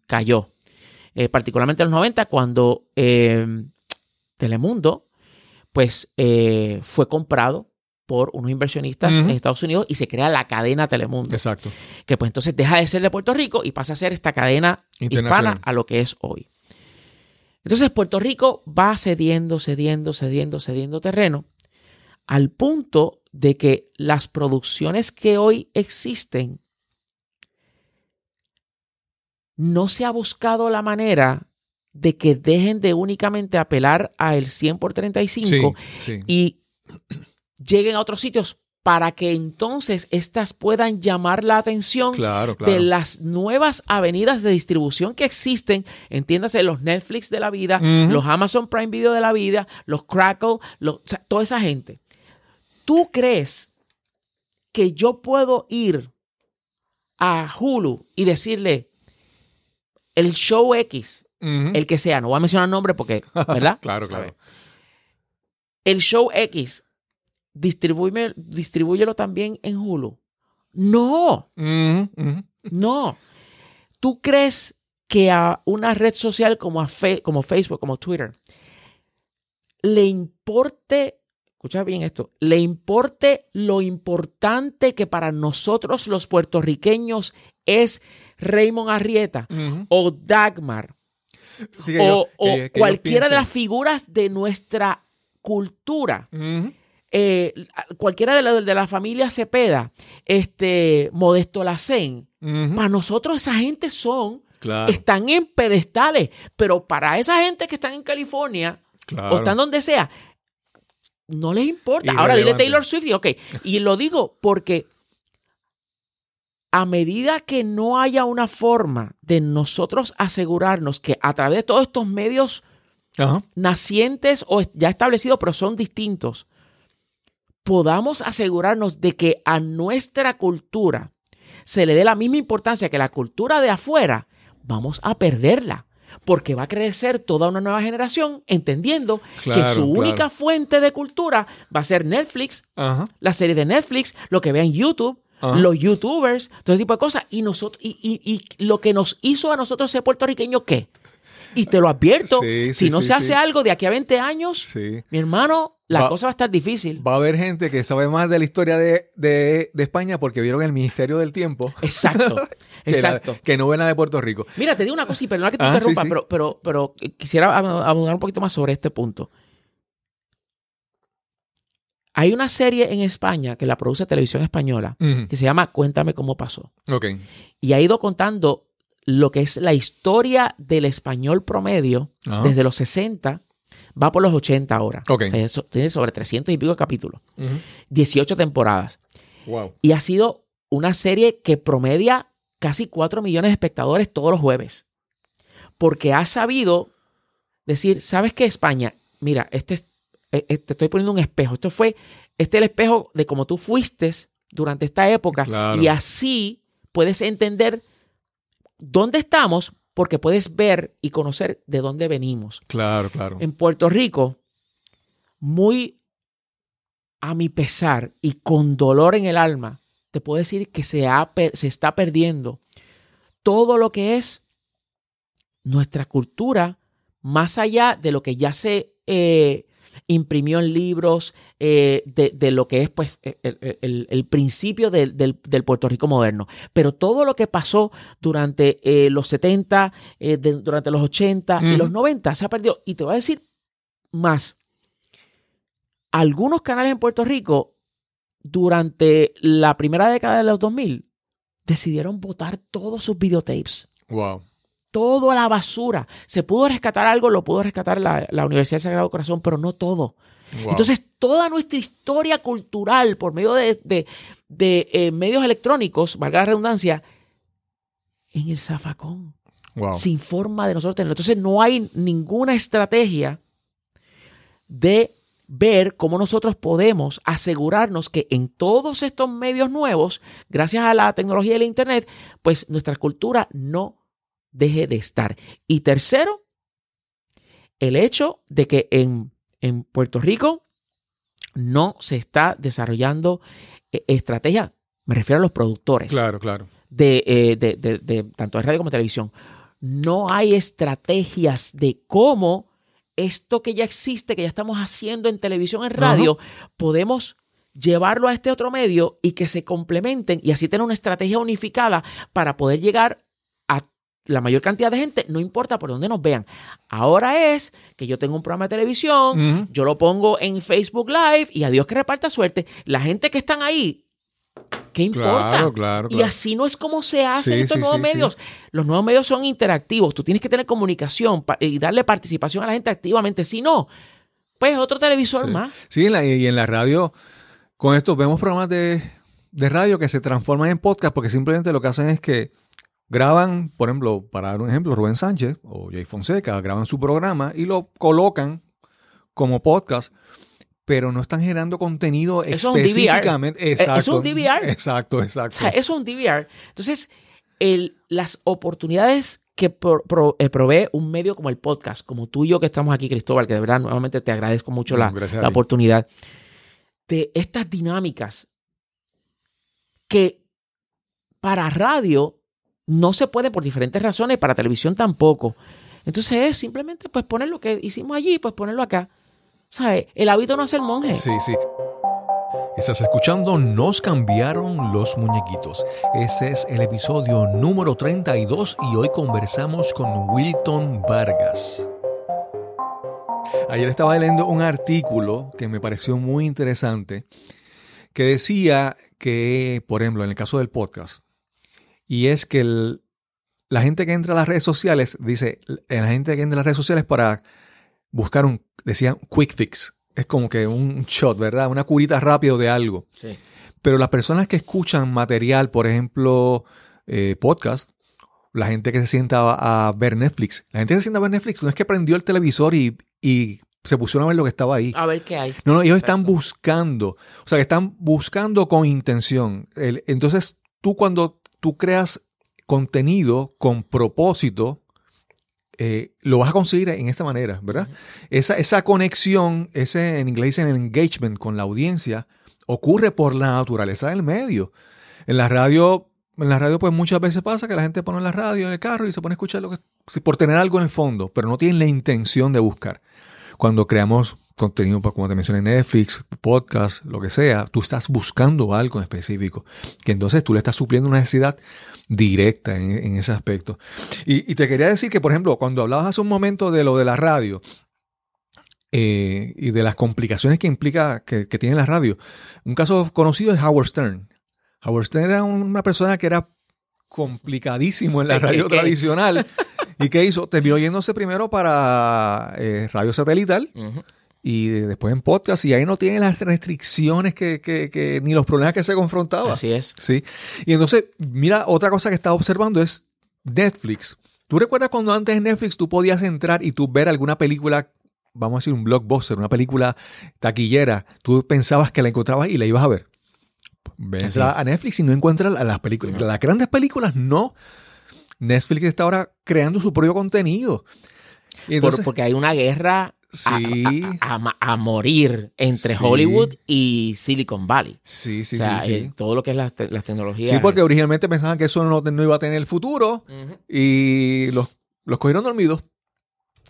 [SPEAKER 3] Cayó. Eh, particularmente en los 90, cuando eh, Telemundo pues, eh, fue comprado por unos inversionistas en Estados Unidos y se crea la cadena Telemundo,
[SPEAKER 1] Exacto.
[SPEAKER 3] que pues entonces deja de ser de Puerto Rico y pasa a ser esta cadena hispana a lo que es hoy. Entonces Puerto Rico va cediendo, cediendo, cediendo, cediendo terreno al punto de que las producciones que hoy existen no se ha buscado la manera de que dejen de únicamente apelar a el 100 por 35
[SPEAKER 1] Sí, sí.
[SPEAKER 3] y [CLEARS THROAT] lleguen a otros sitios para que entonces estas puedan llamar la atención
[SPEAKER 1] Claro, claro.
[SPEAKER 3] de las nuevas avenidas de distribución que existen, entiéndase los Netflix de la vida, los Amazon Prime Video de la vida, los Crackle, los- o sea, toda esa gente. ¿Tú crees que yo puedo ir a Hulu y decirle el show X, el que sea, no voy a mencionar nombre porque, ¿verdad? [LAUGHS]
[SPEAKER 1] Claro, claro.
[SPEAKER 3] El show X, distribúyelo también en Hulu. No, no. ¿Tú crees que a una red social como, a Fe- como Facebook, como Twitter, le importe, escucha bien esto, le importe lo importante que para nosotros los puertorriqueños es Raymond Arrieta o Dagmar
[SPEAKER 1] Sí, que
[SPEAKER 3] o,
[SPEAKER 1] ellos-
[SPEAKER 3] o
[SPEAKER 1] que- que ellos
[SPEAKER 3] cualquiera de las figuras de nuestra cultura? Eh, cualquiera de la, de la familia Cepeda, este, Modesto Lacén, para nosotros esa gente son,
[SPEAKER 1] Claro,
[SPEAKER 3] están en pedestales, pero para esa gente que están en California
[SPEAKER 1] claro.
[SPEAKER 3] o están donde sea, no les importa. Ahora dile. Taylor Swift y ok. Y lo digo porque a medida que no haya una forma de nosotros asegurarnos que a través de todos estos medios
[SPEAKER 1] Ajá.
[SPEAKER 3] nacientes o ya establecidos, pero son distintos, podamos asegurarnos de que a nuestra cultura se le dé la misma importancia que la cultura de afuera, vamos a perderla. Porque va a crecer toda una nueva generación entendiendo que su única
[SPEAKER 1] claro.
[SPEAKER 3] fuente de cultura va a ser Netflix,
[SPEAKER 1] Ajá.
[SPEAKER 3] la serie de Netflix, lo que vea en YouTube,
[SPEAKER 1] Ajá.
[SPEAKER 3] los YouTubers, todo ese tipo de cosas. Y, nosotros, y, y- y lo que nos hizo a nosotros ser puertorriqueños, ¿qué? Y te lo advierto,
[SPEAKER 1] Sí,
[SPEAKER 3] si no
[SPEAKER 1] sí,
[SPEAKER 3] se hace algo de aquí a 20 años,
[SPEAKER 1] Sí.
[SPEAKER 3] mi hermano, la
[SPEAKER 1] Va-
[SPEAKER 3] cosa va a estar difícil.
[SPEAKER 1] Va a haber gente que sabe más de la historia de, de- de España porque vieron el Ministerio del Tiempo
[SPEAKER 3] Exacto, [LAUGHS]
[SPEAKER 1] que, la-
[SPEAKER 3] exacto.
[SPEAKER 1] que no ven la de Puerto Rico.
[SPEAKER 3] Mira, te digo una cosa y perdona que te
[SPEAKER 1] Ah,
[SPEAKER 3] interrumpa. Pero, pero, pero quisiera ab- abundar un poquito más sobre este punto. Hay una serie en España que la produce Televisión Española que se llama Cuéntame cómo pasó.
[SPEAKER 1] Ok.
[SPEAKER 3] Y ha ido contando lo que es la historia del español promedio desde los 60, va por los 80 ahora.
[SPEAKER 1] Ok.
[SPEAKER 3] O sea, eso tiene sobre 300 y pico capítulos,
[SPEAKER 1] Ujú.
[SPEAKER 3] 18 temporadas.
[SPEAKER 1] Wow.
[SPEAKER 3] Y ha sido una serie que promedia casi 4 millones de espectadores todos los jueves. Porque ha sabido decir, ¿sabes qué, España? Mira, este, es- eh, eh, te estoy poniendo un espejo. Esto fue, este es el espejo de cómo tú fuiste durante esta época.
[SPEAKER 1] Claro.
[SPEAKER 3] Y así puedes entender dónde estamos porque puedes ver y conocer de dónde venimos.
[SPEAKER 1] Claro, claro.
[SPEAKER 3] En Puerto Rico, muy a mi pesar y con dolor en el alma, te puedo decir que se, ha se está perdiendo todo lo que es nuestra cultura, más allá de lo que ya se eh, imprimió en libros, eh, de, de lo que es pues el, el- el- el principio del, del- del Puerto Rico moderno. Pero todo lo que pasó durante eh, los 70, eh, de- durante los 80 y los 90 se ha perdido. Y te voy a decir más. Algunos canales en Puerto Rico, durante la primera década de los 2000, decidieron votar todos sus videotapes
[SPEAKER 1] Wow.
[SPEAKER 3] Todo a la basura. Se pudo rescatar algo, lo pudo rescatar la, la Universidad del Sagrado Corazón, pero no todo.
[SPEAKER 1] Wow.
[SPEAKER 3] Entonces, toda nuestra historia cultural por medio de, de- de, eh, medios electrónicos, valga la redundancia, en el zafacón,
[SPEAKER 1] wow.
[SPEAKER 3] sin forma de nosotros tenerlo. Entonces, no hay ninguna estrategia de ver cómo nosotros podemos asegurarnos que en todos estos medios nuevos, gracias a la tecnología del Internet, pues nuestra cultura no deje de estar. Y tercero, el hecho de que en, en Puerto Rico no se está desarrollando eh, estrategia, me refiero a los productores
[SPEAKER 1] Claro, claro.
[SPEAKER 3] de, eh, de- de- de tanto de radio como televisión. No hay estrategias de cómo esto que ya existe, que ya estamos haciendo en televisión, en radio, podemos llevarlo a este otro medio y que se complementen y así tener una estrategia unificada para poder llegar la mayor cantidad de gente, no importa por dónde nos vean. Ahora es que yo tengo un programa de televisión, yo lo pongo en Facebook Live y a Dios que reparta suerte. La gente que están ahí ¿Qué importa?
[SPEAKER 1] Claro, claro,
[SPEAKER 3] Y así no es como se hace
[SPEAKER 1] Sí,
[SPEAKER 3] en estos
[SPEAKER 1] sí,
[SPEAKER 3] nuevos
[SPEAKER 1] sí,
[SPEAKER 3] medios. Los nuevos medios son interactivos. Tú tienes que tener comunicación y darle participación a la gente activamente. Si no, pues otro televisor más.
[SPEAKER 1] Sí, en la- y en la radio, con esto vemos programas de, de radio que se transforman en podcast porque simplemente lo que hacen es que graban, por ejemplo, para dar un ejemplo, Rubén Sánchez o Jay Fonseca graban su programa y lo colocan como podcast, pero no están generando contenido
[SPEAKER 3] Eso es un DVR.
[SPEAKER 1] específicamente.
[SPEAKER 3] Eh,
[SPEAKER 1] Exacto.
[SPEAKER 3] eso es un DVR.
[SPEAKER 1] Exacto, exacto.
[SPEAKER 3] O sea, eso es un DVR. Entonces, el- las oportunidades que pro- pro- eh, provee un medio como el podcast, como tú y yo que estamos aquí, Cristóbal, que de verdad nuevamente te agradezco mucho la,
[SPEAKER 1] a
[SPEAKER 3] la oportunidad, de estas dinámicas que para radio no se puede por diferentes razones, para televisión tampoco. Entonces es simplemente pues poner lo que hicimos allí, pues ponerlo acá. ¿Sabes? El hábito no hace el monje.
[SPEAKER 1] Sí, sí. Estás escuchando Nos cambiaron los muñequitos. Ese es el episodio número 32 y hoy conversamos con Wilton Vargas. Ayer estaba leyendo un artículo que me pareció muy interesante que decía que, por ejemplo, en el caso del podcast, y es que el- la gente que entra a las redes sociales, dice, la gente que entra a las redes sociales para buscar un, decían, quick fix. Es como que un shot, ¿verdad? Una curita rápido de algo.
[SPEAKER 3] Sí.
[SPEAKER 1] Pero las personas que escuchan material, por ejemplo, eh, podcast, la gente que se sienta a, a ver Netflix, la gente que se sienta a ver Netflix no es que prendió el televisor y, y se pusieron a ver lo que estaba ahí.
[SPEAKER 3] A ver qué hay.
[SPEAKER 1] No, no, ellos están buscando, o sea, que están buscando con intención. El- entonces, tú cuando tú creas contenido con propósito, eh, lo vas a conseguir en esta manera, ¿verdad? esa, esa conexión, ese en inglés dicen engagement con la audiencia, ocurre por la naturaleza del medio. En la radio, en la radio, pues muchas veces pasa que la gente pone la radio en el carro y se pone a escuchar lo que por tener algo en el fondo, pero no tienen la intención de buscar. Cuando creamos contenido, como te mencioné, Netflix, podcast, lo que sea, tú estás buscando algo en específico, que entonces tú le estás supliendo una necesidad directa en, en ese aspecto. Y, y te quería decir que, por ejemplo, cuando hablabas hace un momento de lo de la radio, eh, y de las complicaciones que implica que, que tiene la radio. Un caso conocido es Howard Stern. Howard Stern era una persona que era complicadísimo en la [LAUGHS]
[SPEAKER 3] ¿Qué,
[SPEAKER 1] radio tradicional. ¿Y qué hizo? Terminó yéndose primero para eh, radio satelital. Y después en podcast. Y ahí no tiene las restricciones que, que- que- ni los problemas que se confrontaba.
[SPEAKER 3] Así es.
[SPEAKER 1] Sí. Y entonces, mira, otra cosa que estaba observando es Netflix. ¿Tú recuerdas cuando antes en Netflix tú podías entrar y tú ver alguna película, vamos a decir un blockbuster, una película taquillera, tú pensabas que la encontrabas y la ibas a ver? Ves a Netflix y no encuentras la- las películas.
[SPEAKER 3] No.
[SPEAKER 1] Las grandes películas no. Netflix está ahora creando su propio contenido.
[SPEAKER 3] Por-
[SPEAKER 1] entonces,
[SPEAKER 3] porque hay una guerra
[SPEAKER 1] sí,
[SPEAKER 3] a, a- a morir entre
[SPEAKER 1] Sí.
[SPEAKER 3] Hollywood y Silicon Valley.
[SPEAKER 1] sí, sí,
[SPEAKER 3] o sea,
[SPEAKER 1] sí, sí.
[SPEAKER 3] eh, todo lo que es las, te- las tecnologías.
[SPEAKER 1] Sí, porque originalmente pensaban que eso no, no iba a tener el futuro. Y los, los cogieron dormidos.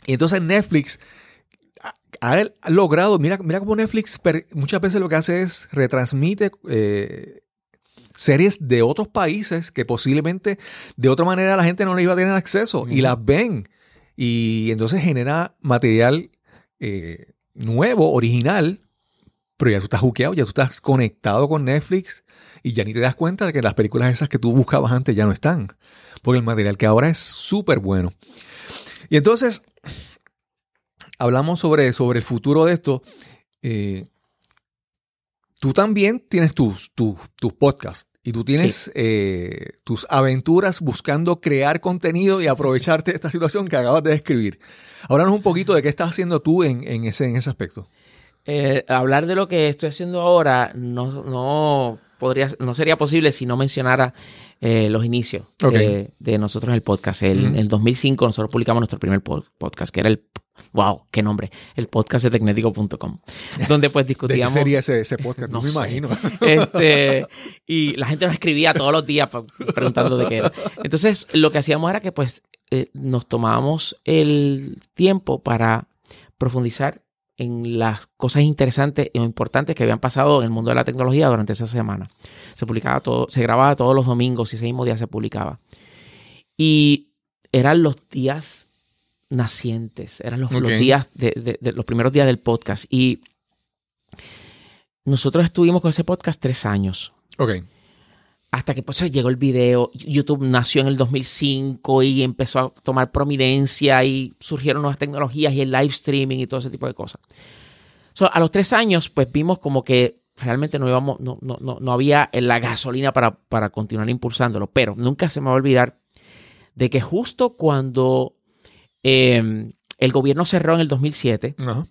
[SPEAKER 1] Y entonces Netflix ha, ha logrado, mira, mira cómo Netflix muchas veces lo que hace es retransmite eh, series de otros países que posiblemente de otra manera la gente no le iba a tener acceso y las ven. Y entonces genera material eh, nuevo, original, pero ya tú estás juqueado, ya tú estás conectado con Netflix y ya ni te das cuenta de que las películas esas que tú buscabas antes ya no están. Porque el material que ahora es súper bueno. Y entonces, hablamos sobre, sobre el futuro de esto. Eh, tú también tienes tus, tus, tus podcasts y tú tienes eh, tus aventuras buscando crear contenido y aprovecharte de esta situación que acabas de describir. Háblanos un poquito de qué estás haciendo tú en, en ese, en ese aspecto.
[SPEAKER 3] Eh, hablar de lo que estoy haciendo ahora no, no, podría, no sería posible si no mencionara eh, los inicios de, de nosotros en el podcast. El,
[SPEAKER 1] Ujú.
[SPEAKER 3] En 2005 nosotros publicamos nuestro primer po- podcast, que era el, wow, qué nombre, el podcast de tecnético.com, donde pues [LAUGHS]
[SPEAKER 1] ¿De qué
[SPEAKER 3] discutíamos...
[SPEAKER 1] sería ese, ese podcast?
[SPEAKER 3] No
[SPEAKER 1] No me
[SPEAKER 3] sé.
[SPEAKER 1] imagino. [LAUGHS]
[SPEAKER 3] Este, y la gente nos escribía todos los días preguntando de qué era. Entonces, lo que hacíamos era que pues eh, nos tomábamos el tiempo para profundizar en las cosas interesantes o importantes que habían pasado en el mundo de la tecnología durante esa semana. Se publicaba todo, se grababa todos los domingos y ese mismo día se publicaba. Y eran los días nacientes, eran los, los días de, de- de los primeros días del podcast. Y nosotros estuvimos con ese podcast tres años.
[SPEAKER 1] Ok.
[SPEAKER 3] hasta que pues llegó el video, YouTube nació en el 2005 y empezó a tomar prominencia y surgieron nuevas tecnologías y el live streaming y todo ese tipo de cosas. So, a los tres años, pues vimos como que realmente no, íbamos, no, no, no, no había la gasolina para, para continuar impulsándolo, pero nunca se me va a olvidar de que justo cuando eh, el gobierno cerró en el 2007,
[SPEAKER 1] Ajá.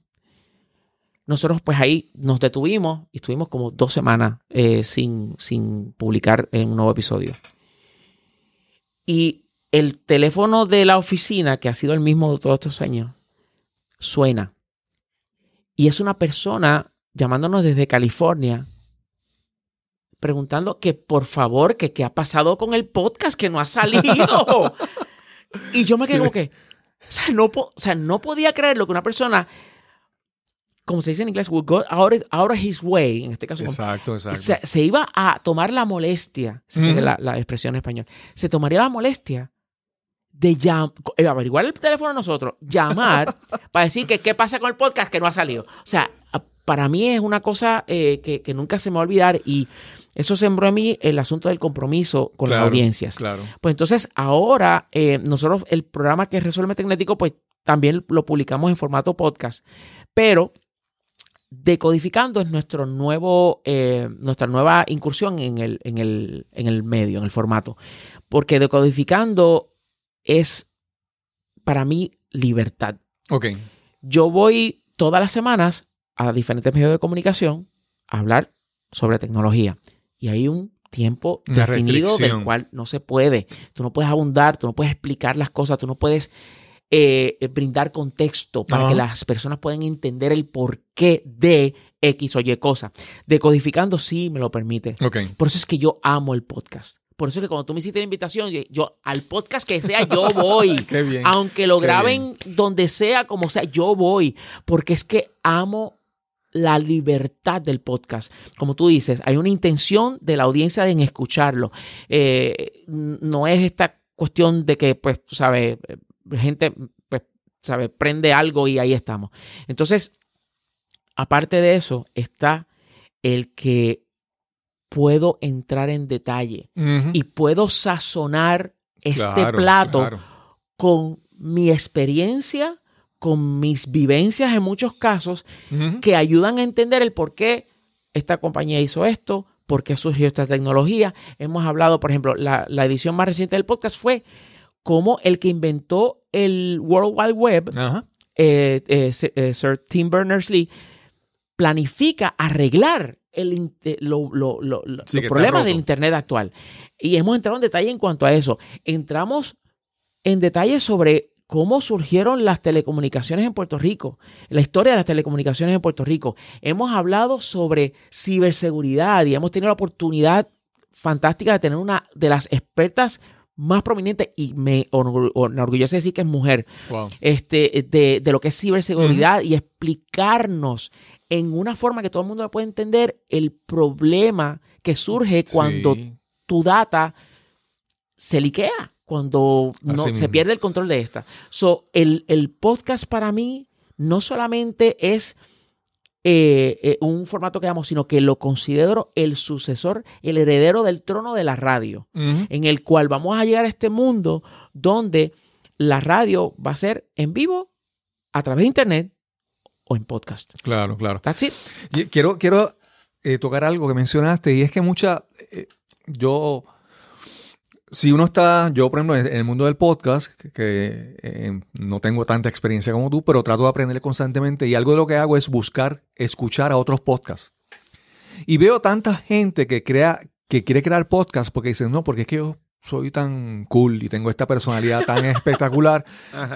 [SPEAKER 3] nosotros pues ahí nos detuvimos y estuvimos como dos semanas eh, sin, sin publicar en un nuevo episodio. Y el teléfono de la oficina, que ha sido el mismo de todos estos años, suena. Y es una persona llamándonos desde California, preguntando que por favor, que qué ha pasado con el podcast que no ha salido. [LAUGHS] y yo me quedé
[SPEAKER 1] Sí.
[SPEAKER 3] como que, o sea, no, po- o sea, no podía creer lo que una persona, como se dice en inglés, would go out, out of his way, en este caso,
[SPEAKER 1] Exacto, exacto.
[SPEAKER 3] se, se iba a tomar la molestia, esa es
[SPEAKER 1] Ujú.
[SPEAKER 3] la, la expresión en español, se tomaría la molestia de llam- eh, averiguar el teléfono de nosotros, llamar [LAUGHS] para decir que qué pasa con el podcast que no ha salido. O sea, a- para mí es una cosa eh, que, que nunca se me va a olvidar y eso sembró en mí el asunto del compromiso con las audiencias.
[SPEAKER 1] Claro.
[SPEAKER 3] Pues entonces ahora eh, nosotros el programa que resuelve Tecnético pues también lo publicamos en formato podcast, pero Decodificando es nuestro nuevo, eh, nuestra nueva incursión en el, en, el, en el medio, en el formato. Porque Decodificando es para mí libertad.
[SPEAKER 1] Ok.
[SPEAKER 3] Yo voy todas las semanas a diferentes medios de comunicación a hablar sobre tecnología. Y hay un tiempo
[SPEAKER 1] Una
[SPEAKER 3] definido del cual no se puede. Tú no puedes abundar, tú no puedes explicar las cosas, tú no puedes eh, eh, brindar contexto para que las personas puedan entender el porqué de X o Y cosa. Decodificando sí me lo permite. Por eso es que yo amo el podcast. Por eso es que cuando tú me hiciste la invitación, yo, yo al podcast que sea, yo [LAUGHS] voy.
[SPEAKER 1] Qué bien.
[SPEAKER 3] Aunque lo
[SPEAKER 1] Qué
[SPEAKER 3] graben donde sea, como sea, yo voy. Porque es que amo la libertad del podcast. Como tú dices, hay una intención de la audiencia en escucharlo. Eh, no es esta cuestión de que, pues, tú sabes, eh, gente, pues, sabes, prende algo y ahí estamos. Entonces, aparte de eso, está el que puedo entrar en detalle y puedo sazonar este
[SPEAKER 1] Claro,
[SPEAKER 3] plato
[SPEAKER 1] claro.
[SPEAKER 3] con mi experiencia, con mis vivencias en muchos casos, que ayudan a entender el por qué esta compañía hizo esto, por qué surgió esta tecnología. Hemos hablado, por ejemplo, la, la edición más reciente del podcast fue cómo el que inventó el World Wide Web, eh, eh, Sir eh, Sir Tim Berners-Lee, planifica arreglar el, inte- lo- lo- lo- lo-
[SPEAKER 1] Sí,
[SPEAKER 3] los problemas del Internet actual. Y hemos entrado en detalle en cuanto a eso. Entramos en detalle sobre cómo surgieron las telecomunicaciones en Puerto Rico, la historia de las telecomunicaciones en Puerto Rico. Hemos hablado sobre ciberseguridad y hemos tenido la oportunidad fantástica de tener una de las expertas más prominentes y me orgu- enorgullece decir que es mujer
[SPEAKER 1] Wow.
[SPEAKER 3] este, de, de lo que es ciberseguridad y explicarnos en una forma que todo el mundo pueda entender el problema que surge cuando
[SPEAKER 1] Sí.
[SPEAKER 3] tu data se liquea, cuando no, se pierde el control de esta. So, el, el podcast para mí no solamente es eh, eh, un formato que amo, sino que lo considero el sucesor, el heredero del trono de la radio en el cual vamos a llegar a este mundo donde la radio va a ser en vivo, a través de internet o en podcast.
[SPEAKER 1] Claro, claro.
[SPEAKER 3] That's it.
[SPEAKER 1] Quiero, quiero eh, tocar algo que mencionaste y es que mucha, yo, si uno está, yo por ejemplo en el mundo del podcast, que, eh, no tengo tanta experiencia como tú, pero trato de aprender constantemente y algo de lo que hago es buscar, escuchar a otros podcasts. Y veo tanta gente que crea, que quiere crear podcast porque dicen, no, porque es que yo soy tan cool y tengo esta personalidad tan [LAUGHS] espectacular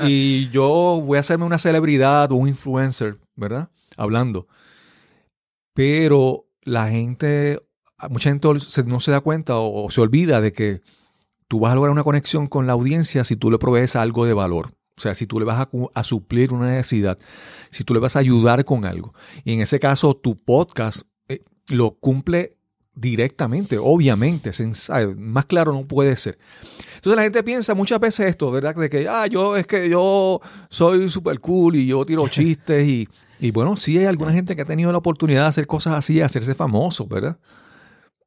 [SPEAKER 1] y yo voy a hacerme una celebridad o un influencer, ¿verdad? Hablando. Pero la gente, mucha gente no se da cuenta o, o se olvida de que tú vas a lograr una conexión con la audiencia si tú le provees algo de valor. O sea, si tú le vas a, suplir una necesidad, si tú le vas a ayudar con algo. Y en ese caso, tu podcast eh, lo cumple directamente, obviamente. Más claro no puede ser. Entonces la gente piensa muchas veces esto, ¿verdad? De que, ah, yo es que yo soy súper cool y yo tiro [LAUGHS] chistes y, y bueno, sí hay alguna gente que ha tenido la oportunidad de hacer cosas así, de hacerse famoso, ¿verdad?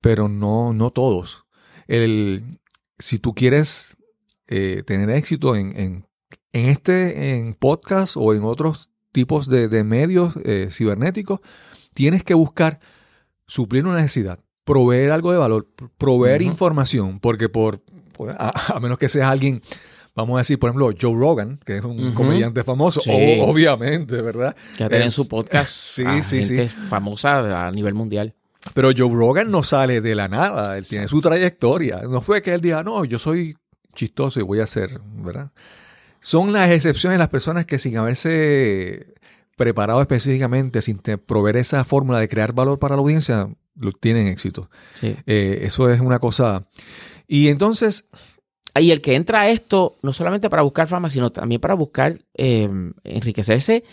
[SPEAKER 1] Pero no, no todos. el, si tú quieres eh, tener éxito en, en, en este en podcast o en otros tipos de, de medios eh, cibernéticos, tienes que buscar suplir una necesidad, proveer algo de valor, proveer información, porque por, por- a, [LAUGHS] a menos que seas alguien, vamos a decir, por ejemplo, Joe Rogan, que es un comediante famoso,
[SPEAKER 3] Sí.
[SPEAKER 1] o- obviamente, ¿verdad?
[SPEAKER 3] Tienen
[SPEAKER 1] Eh,
[SPEAKER 3] su podcast. [LAUGHS]
[SPEAKER 1] sí,
[SPEAKER 3] a
[SPEAKER 1] sí, sí.
[SPEAKER 3] famosa a nivel mundial.
[SPEAKER 1] Pero Joe Rogan no sale de la nada, él tiene su trayectoria. No fue que él diga, no, yo soy chistoso y voy a hacer, ¿verdad? Son las excepciones las personas que sin haberse preparado específicamente, sin proveer esa fórmula de crear valor para la audiencia, lo, tienen éxito.
[SPEAKER 3] Sí.
[SPEAKER 1] Eh, eso es una cosa. Y entonces,
[SPEAKER 3] Y el que entra a esto, no solamente para buscar fama, sino también para buscar eh, enriquecerse,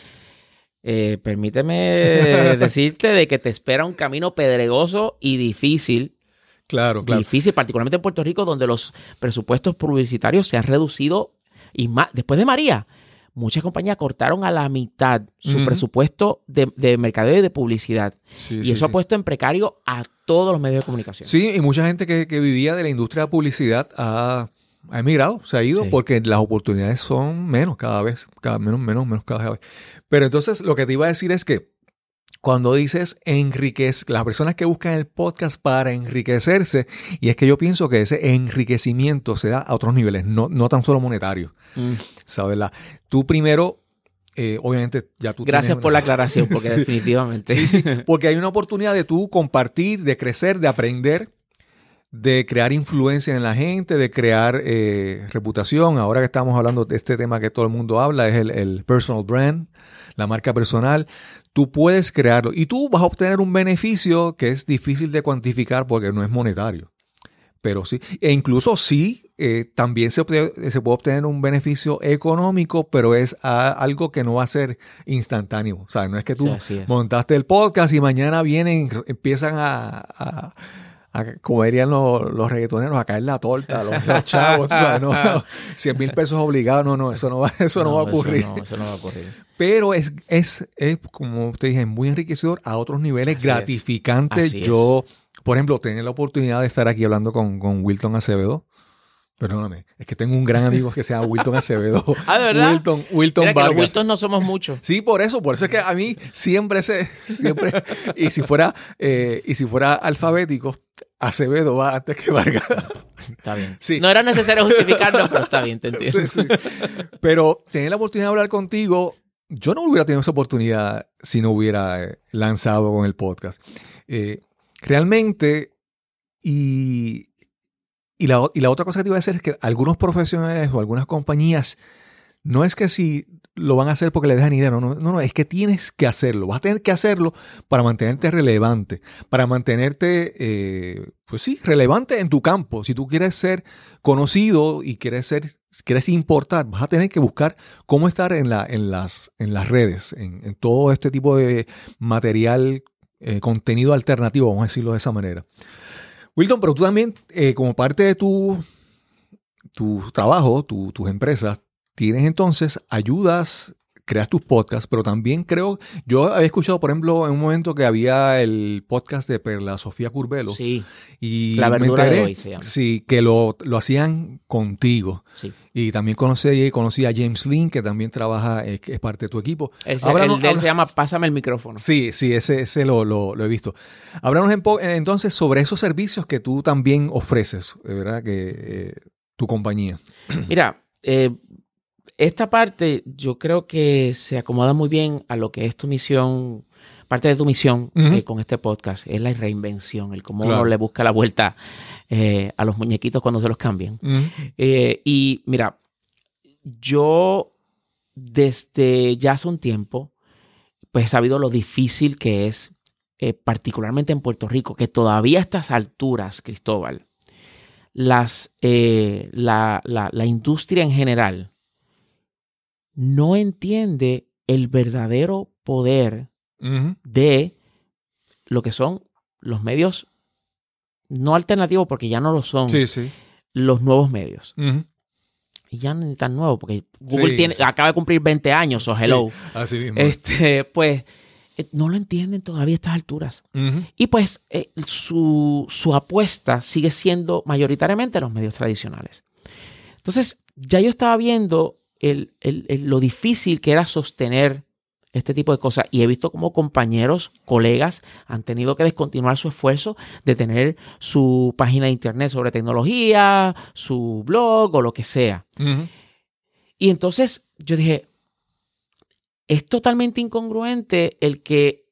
[SPEAKER 3] eh, permíteme [LAUGHS] decirte de que te espera un camino pedregoso y difícil.
[SPEAKER 1] claro, claro.
[SPEAKER 3] Difícil, particularmente en Puerto Rico, donde los presupuestos publicitarios se han reducido. Y más, después de María, muchas compañías cortaron a la mitad su presupuesto de, de mercadeo y de publicidad.
[SPEAKER 1] Sí,
[SPEAKER 3] y
[SPEAKER 1] sí,
[SPEAKER 3] eso ha puesto en precario a todos los medios de comunicación.
[SPEAKER 1] Sí, y mucha gente que, que vivía de la industria de publicidad ha, ha emigrado, se ha ido porque las oportunidades son menos cada vez, cada menos, menos, menos cada vez. Pero entonces lo que te iba a decir es que cuando dices enriquecer, las personas que buscan el podcast para enriquecerse, y es que yo pienso que ese enriquecimiento se da a otros niveles, no, no tan solo monetario,
[SPEAKER 3] Mm.
[SPEAKER 1] ¿sabes? La- Tú primero, eh, obviamente ya tú
[SPEAKER 3] Gracias
[SPEAKER 1] tienes
[SPEAKER 3] por
[SPEAKER 1] una-
[SPEAKER 3] la aclaración, porque [LAUGHS]
[SPEAKER 1] Sí.
[SPEAKER 3] definitivamente.
[SPEAKER 1] Sí, sí, [LAUGHS] porque hay una oportunidad de tú compartir, de crecer, de aprender, de crear influencia en la gente, de crear eh, reputación. Ahora que estamos hablando de este tema que todo el mundo habla, es el, el personal brand, la marca personal. Tú puedes crearlo y tú vas a obtener un beneficio que es difícil de cuantificar porque no es monetario. Pero sí, e incluso sí, eh, también se, se puede obtener un beneficio económico, pero es a- algo que no va a ser instantáneo. O sea, no es que tú
[SPEAKER 3] Sí,
[SPEAKER 1] montaste el podcast y mañana vienen, empiezan a, a- a- como dirían los, los reggaetoneros, a caer la torta, los, los chavos, sabes, no, 100 [LAUGHS] mil pesos obligados, no, no, eso no va, eso no, va a ocurrir.
[SPEAKER 3] Eso no, eso no va a ocurrir.
[SPEAKER 1] Pero es, es, es, como te dije, muy enriquecedor a otros niveles,
[SPEAKER 3] Así
[SPEAKER 1] gratificante. Yo, por ejemplo, tener la oportunidad de estar aquí hablando con, con Wilton Acevedo. Perdóname, es que tengo un gran amigo que se llama Wilton Acevedo. [LAUGHS]
[SPEAKER 3] Ah, ¿de verdad?
[SPEAKER 1] Wilton, Wilton
[SPEAKER 3] Mira que los
[SPEAKER 1] Vargas.
[SPEAKER 3] Wilton no somos muchos.
[SPEAKER 1] Sí, por eso, por eso es que a mí siempre se, siempre, y si fuera, eh, y si fuera alfabético, Acevedo va antes que Vargas.
[SPEAKER 3] Está bien.
[SPEAKER 1] Sí.
[SPEAKER 3] No era necesario justificarlo, pero está bien, te entiendo.
[SPEAKER 1] Sí, sí. Pero tener la oportunidad de hablar contigo, yo no hubiera tenido esa oportunidad si no hubiera eh, lanzado con el podcast. Eh, realmente, y, y, la, y la otra cosa que te iba a decir es que algunos profesionales o algunas compañías, no es que si lo van a hacer porque le dejan dinero, no, no, no, es que tienes que hacerlo. Vas a tener que hacerlo para mantenerte relevante, para mantenerte, eh, pues sí, relevante en tu campo. Si tú quieres ser conocido y quieres ser, quieres importar, vas a tener que buscar cómo estar en, la, en, las, en las redes, en, todo este tipo de material, eh, contenido alternativo, vamos a decirlo de esa manera. Wilton, pero tú también, eh, como parte de tu, tu trabajo, tu- tus empresas, tienes entonces ayudas, creas tus podcasts, pero también creo, yo había escuchado, por ejemplo, en un momento que había el podcast de Perla Sofía Curbelo.
[SPEAKER 3] Sí,
[SPEAKER 1] Y
[SPEAKER 3] La
[SPEAKER 1] me
[SPEAKER 3] de
[SPEAKER 1] enteré,
[SPEAKER 3] hoy se llama.
[SPEAKER 1] Sí, que lo, lo hacían contigo.
[SPEAKER 3] sí.
[SPEAKER 1] Y también conocí, conocí a James Lynn, que también trabaja, es parte de tu equipo.
[SPEAKER 3] El,
[SPEAKER 1] Háblanos-
[SPEAKER 3] el de él se llama Pásame el micrófono.
[SPEAKER 1] Sí, sí, ese, ese lo, lo- lo he visto. Háblanos en entonces sobre esos servicios que tú también ofreces, ¿verdad? Que eh, tu compañía.
[SPEAKER 3] Mira, eh, esta parte yo creo que se acomoda muy bien a lo que es tu misión, parte de tu misión eh, con este podcast, es la reinvención, el cómo
[SPEAKER 1] Claro.
[SPEAKER 3] uno le busca la vuelta eh, a los muñequitos cuando se los cambian. Eh, y mira, yo desde ya hace un tiempo, pues he sabido lo difícil que es, particularmente en Puerto Rico, que todavía a estas alturas, Cristóbal, las, eh, la, la- la industria en general no entiende el verdadero poder de lo que son los medios no alternativos, porque ya no lo son,
[SPEAKER 1] Sí, sí.
[SPEAKER 3] los nuevos medios. Y ya no es tan nuevo, porque Google
[SPEAKER 1] Sí,
[SPEAKER 3] tiene, acaba de cumplir 20 años, o hello.
[SPEAKER 1] Sí, así mismo.
[SPEAKER 3] Este, pues, eh, no lo entienden todavía a estas alturas. Y pues eh, su, su apuesta sigue siendo mayoritariamente los medios tradicionales. Entonces, ya yo estaba viendo el- el- el- lo difícil que era sostener este tipo de cosas y he visto como compañeros, colegas han tenido que descontinuar su esfuerzo de tener su página de internet sobre tecnología, su blog o lo que sea. Y entonces yo dije, es totalmente incongruente el que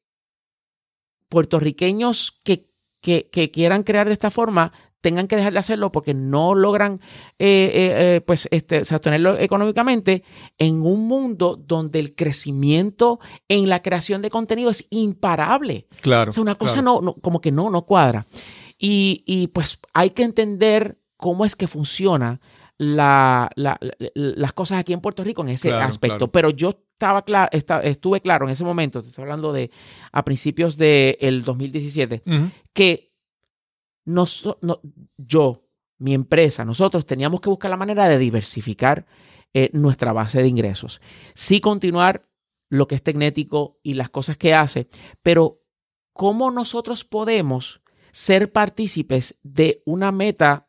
[SPEAKER 3] puertorriqueños que, que- que quieran crear de esta forma tengan que dejar de hacerlo porque no logran eh, eh, eh, pues, este, sostenerlo económicamente en un mundo donde el crecimiento en la creación de contenido es imparable.
[SPEAKER 1] Claro.
[SPEAKER 3] O sea, una cosa
[SPEAKER 1] claro.
[SPEAKER 3] no, no- como que no, no cuadra. Y, y, pues hay que entender cómo es que funciona la- la- la- las cosas aquí en Puerto Rico en ese
[SPEAKER 1] Claro,
[SPEAKER 3] aspecto.
[SPEAKER 1] claro.
[SPEAKER 3] Pero yo estaba cla- esta- estuve claro en ese momento, te estoy hablando de a principios del 2017,
[SPEAKER 1] Ujú.
[SPEAKER 3] que no- yo, mi empresa, nosotros teníamos que buscar la manera de diversificar eh, nuestra base de ingresos. Sí continuar lo que es tecnético y las cosas que hace, pero ¿cómo nosotros podemos ser partícipes de una meta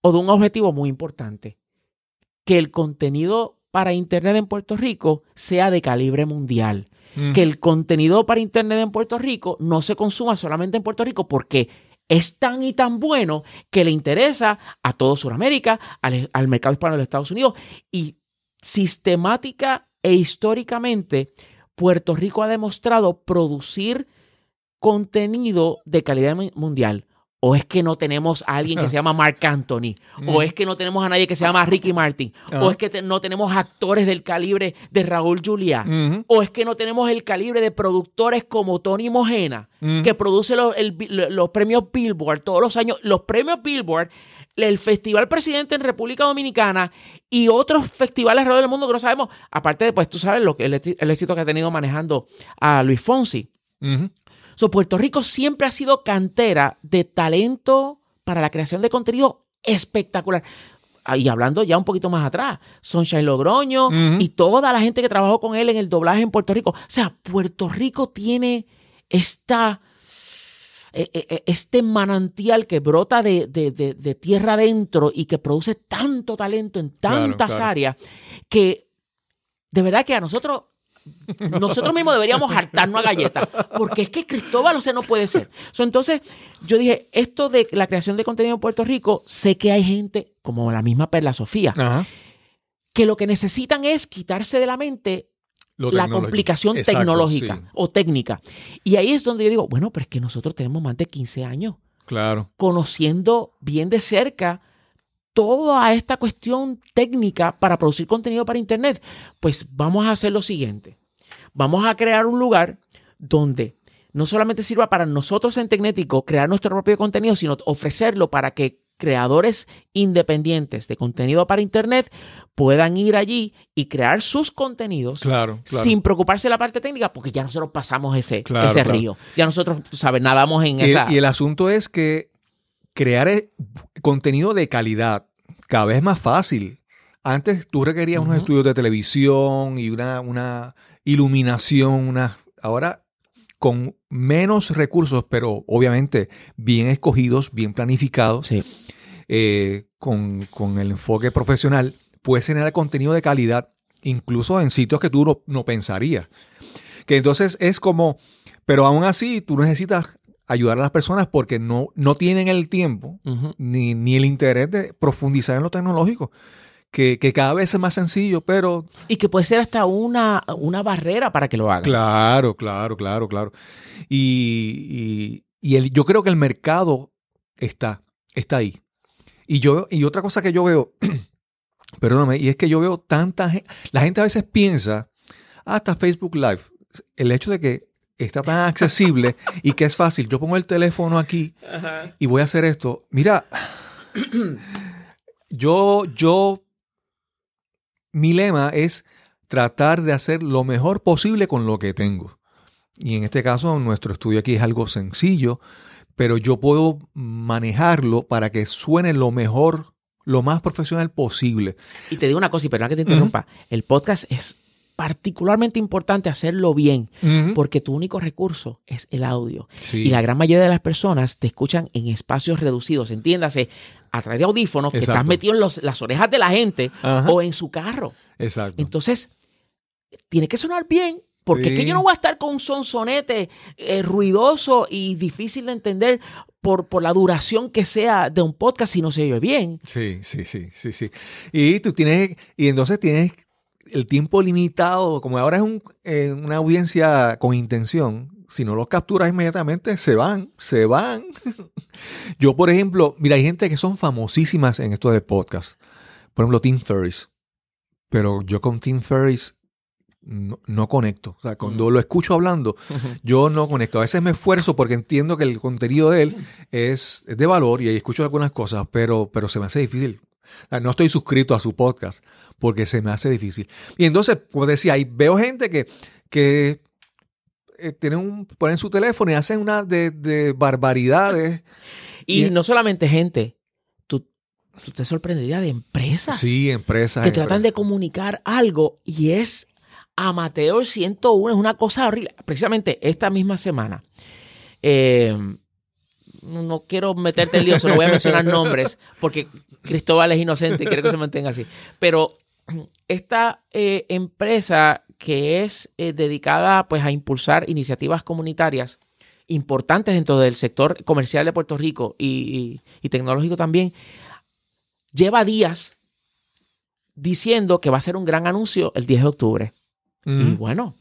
[SPEAKER 3] o de un objetivo muy importante? Que el contenido para Internet en Puerto Rico sea de calibre mundial
[SPEAKER 1] Ujú.
[SPEAKER 3] que el contenido para Internet en Puerto Rico no se consuma solamente en Puerto Rico porque es tan y tan bueno que le interesa a todo Sudamérica, al, mercado hispano de los Estados Unidos y sistemática e históricamente Puerto Rico ha demostrado producir contenido de calidad mu- mundial. O es que no tenemos a alguien que se llama Mark Anthony, o es que no tenemos a nadie que se llama Ricky Martin, o es que te- no tenemos actores del calibre de Raúl Juliá, o es que no tenemos el calibre de productores como Tony Mojena, que produce los, el- los premios Billboard todos los años. Los premios Billboard, el Festival Presidente en República Dominicana y otros festivales alrededor del mundo que no sabemos. Aparte de, pues tú sabes lo que el, éxi- el éxito que ha tenido manejando a Luis Fonsi. So, Puerto Rico siempre ha sido cantera de talento para la creación de contenido espectacular. Ah, Y hablando ya un poquito más atrás, Sunshine Logroño y toda la gente que trabajó con él en el doblaje en Puerto Rico. O sea, Puerto Rico tiene esta, eh, eh, eh, este manantial que brota de, de- de- de tierra adentro y que produce tanto talento en
[SPEAKER 1] Claro,
[SPEAKER 3] tantas
[SPEAKER 1] claro.
[SPEAKER 3] áreas que de verdad que a nosotros nosotros mismos deberíamos [LAUGHS] hartarnos a galletas, porque es que Cristóbal, o sea, no puede ser. So, entonces, yo dije, esto de la creación de contenido en Puerto Rico, sé que hay gente, como la misma Perla Sofía,
[SPEAKER 1] Ajá.
[SPEAKER 3] que lo que necesitan es quitarse de la mente la complicación
[SPEAKER 1] Exacto,
[SPEAKER 3] tecnológica
[SPEAKER 1] sí.
[SPEAKER 3] o técnica. Y ahí es donde yo digo, bueno, pero es que nosotros tenemos más de 15 años
[SPEAKER 1] Claro.
[SPEAKER 3] conociendo bien de cerca toda esta cuestión técnica para producir contenido para Internet, pues vamos a hacer lo siguiente. Vamos a crear un lugar donde no solamente sirva para nosotros en Tecnético crear nuestro propio contenido, sino ofrecerlo para que creadores independientes de contenido para Internet puedan ir allí y crear sus contenidos
[SPEAKER 1] Claro, claro.
[SPEAKER 3] sin preocuparse de la parte técnica, porque ya nosotros pasamos ese,
[SPEAKER 1] Claro,
[SPEAKER 3] ese río. Ya nosotros, ¿sabes? Nadamos en
[SPEAKER 1] Y,
[SPEAKER 3] esa...
[SPEAKER 1] y el asunto es que crear eh, contenido de calidad cada vez es más fácil. Antes tú requerías unos estudios de televisión y una, una iluminación, una, ahora con menos recursos, pero obviamente bien escogidos, bien planificados,
[SPEAKER 3] Sí.
[SPEAKER 1] eh, con, con el enfoque profesional, puedes generar contenido de calidad, incluso en sitios que tú no, no pensarías. Que entonces es como, pero aún así tú necesitas ayudar a las personas porque no, no tienen el tiempo ni, ni el interés de profundizar en lo tecnológico, que, que cada vez es más sencillo, pero
[SPEAKER 3] Y que puede ser hasta una, una barrera para que lo hagan.
[SPEAKER 1] Claro, claro, claro, claro. Y, y- y el- yo creo que el mercado está, está ahí. Y yo, y otra cosa que yo veo, [CLEARS THROAT] perdóname, y es que yo veo tanta gente, la gente a veces piensa, "Ah, hasta Facebook Live, el hecho de que está tan accesible [LAUGHS] y que es fácil, yo pongo el teléfono aquí y voy a hacer esto. Mira, [CLEARS THROAT] yo, yo, mi lema es tratar de hacer lo mejor posible con lo que tengo. Y en este caso, nuestro estudio aquí es algo sencillo, pero yo puedo manejarlo para que suene lo mejor, lo más profesional posible.
[SPEAKER 3] Y te digo una cosa, y perdón que te interrumpa, el podcast es particularmente importante hacerlo bien, porque tu único recurso es el audio.
[SPEAKER 1] Sí.
[SPEAKER 3] Y la gran mayoría de las personas te escuchan en espacios reducidos, entiéndase, a través de audífonos, que estás metido en los- las orejas de la gente
[SPEAKER 1] Ajá.
[SPEAKER 3] o en su carro.
[SPEAKER 1] Exacto.
[SPEAKER 3] Entonces, tiene que sonar bien. Porque es que yo no voy a estar con un sonsonete eh, ruidoso y difícil de entender por, por la duración que sea de un podcast si no se oye bien.
[SPEAKER 1] Sí, sí, sí, sí, sí. Y tú tienes, y entonces tienes el tiempo limitado, como ahora es un- eh, una audiencia con intención, si no los capturas inmediatamente, se van, se van. [LAUGHS] Yo, por ejemplo, mira, hay gente que son famosísimas en esto de podcast. Por ejemplo, Tim Ferriss. Pero yo con Tim Ferriss no, no conecto. O sea, cuando lo escucho hablando, [LAUGHS] yo no conecto. A veces me esfuerzo porque entiendo que el contenido de él es, es de valor y ahí escucho algunas cosas, pero, pero se me hace difícil. O sea, no estoy suscrito a su podcast porque se me hace difícil. Y entonces, como decía, ahí veo gente que, que eh, tienen un, ponen su teléfono y hacen una de, de barbaridades.
[SPEAKER 3] Y
[SPEAKER 1] Y-
[SPEAKER 3] no solamente gente, tú, tú te sorprenderías de empresas
[SPEAKER 1] Sí, empresas.
[SPEAKER 3] que tratan de comunicar algo y es amateur 101, es una cosa horrible. Precisamente esta misma semana, eh, no no quiero meterte en lío, solo voy a mencionar nombres porque Cristóbal es inocente y quiero que se mantenga así. Pero esta eh, empresa que es eh, dedicada pues, a impulsar iniciativas comunitarias importantes dentro del sector comercial de Puerto Rico y, y- y tecnológico también, lleva días diciendo que va a ser un gran anuncio el 10 de octubre. Y bueno,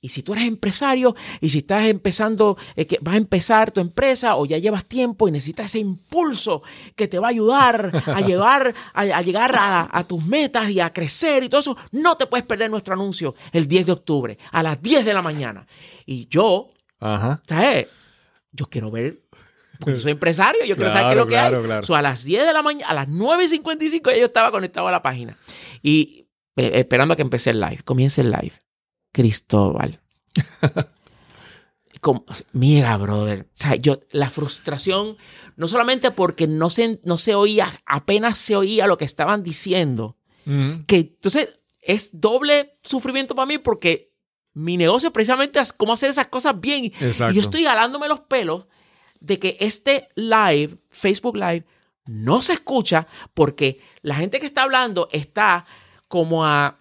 [SPEAKER 3] y si tú eres empresario y si estás empezando, eh, que vas a empezar tu empresa o ya llevas tiempo y necesitas ese impulso que te va a ayudar a [LAUGHS] llevar, a, a llegar a, a tus metas y a crecer y todo eso, no te puedes perder nuestro anuncio el 10 de octubre a las 10 de la mañana. Y yo,
[SPEAKER 1] Ajá.
[SPEAKER 3] ¿sabes? Yo quiero ver, porque soy empresario, yo quiero saber qué es lo que
[SPEAKER 1] claro,
[SPEAKER 3] hay.
[SPEAKER 1] claro.
[SPEAKER 3] So, a las 10 de la mañana, a las 9.55 ya yo estaba conectado a la página. Y eh, esperando a que empiece el live, comience el live. Cristóbal. [LAUGHS] Como- mira, brother. O sea, yo, la frustración, no solamente porque no se, no se oía, apenas se oía lo que estaban diciendo, que entonces es doble sufrimiento para mí porque mi negocio precisamente es cómo hacer esas cosas bien.
[SPEAKER 1] Exacto.
[SPEAKER 3] Y yo estoy jalándome los pelos de que este live, Facebook Live, no se escucha porque la gente que está hablando está como a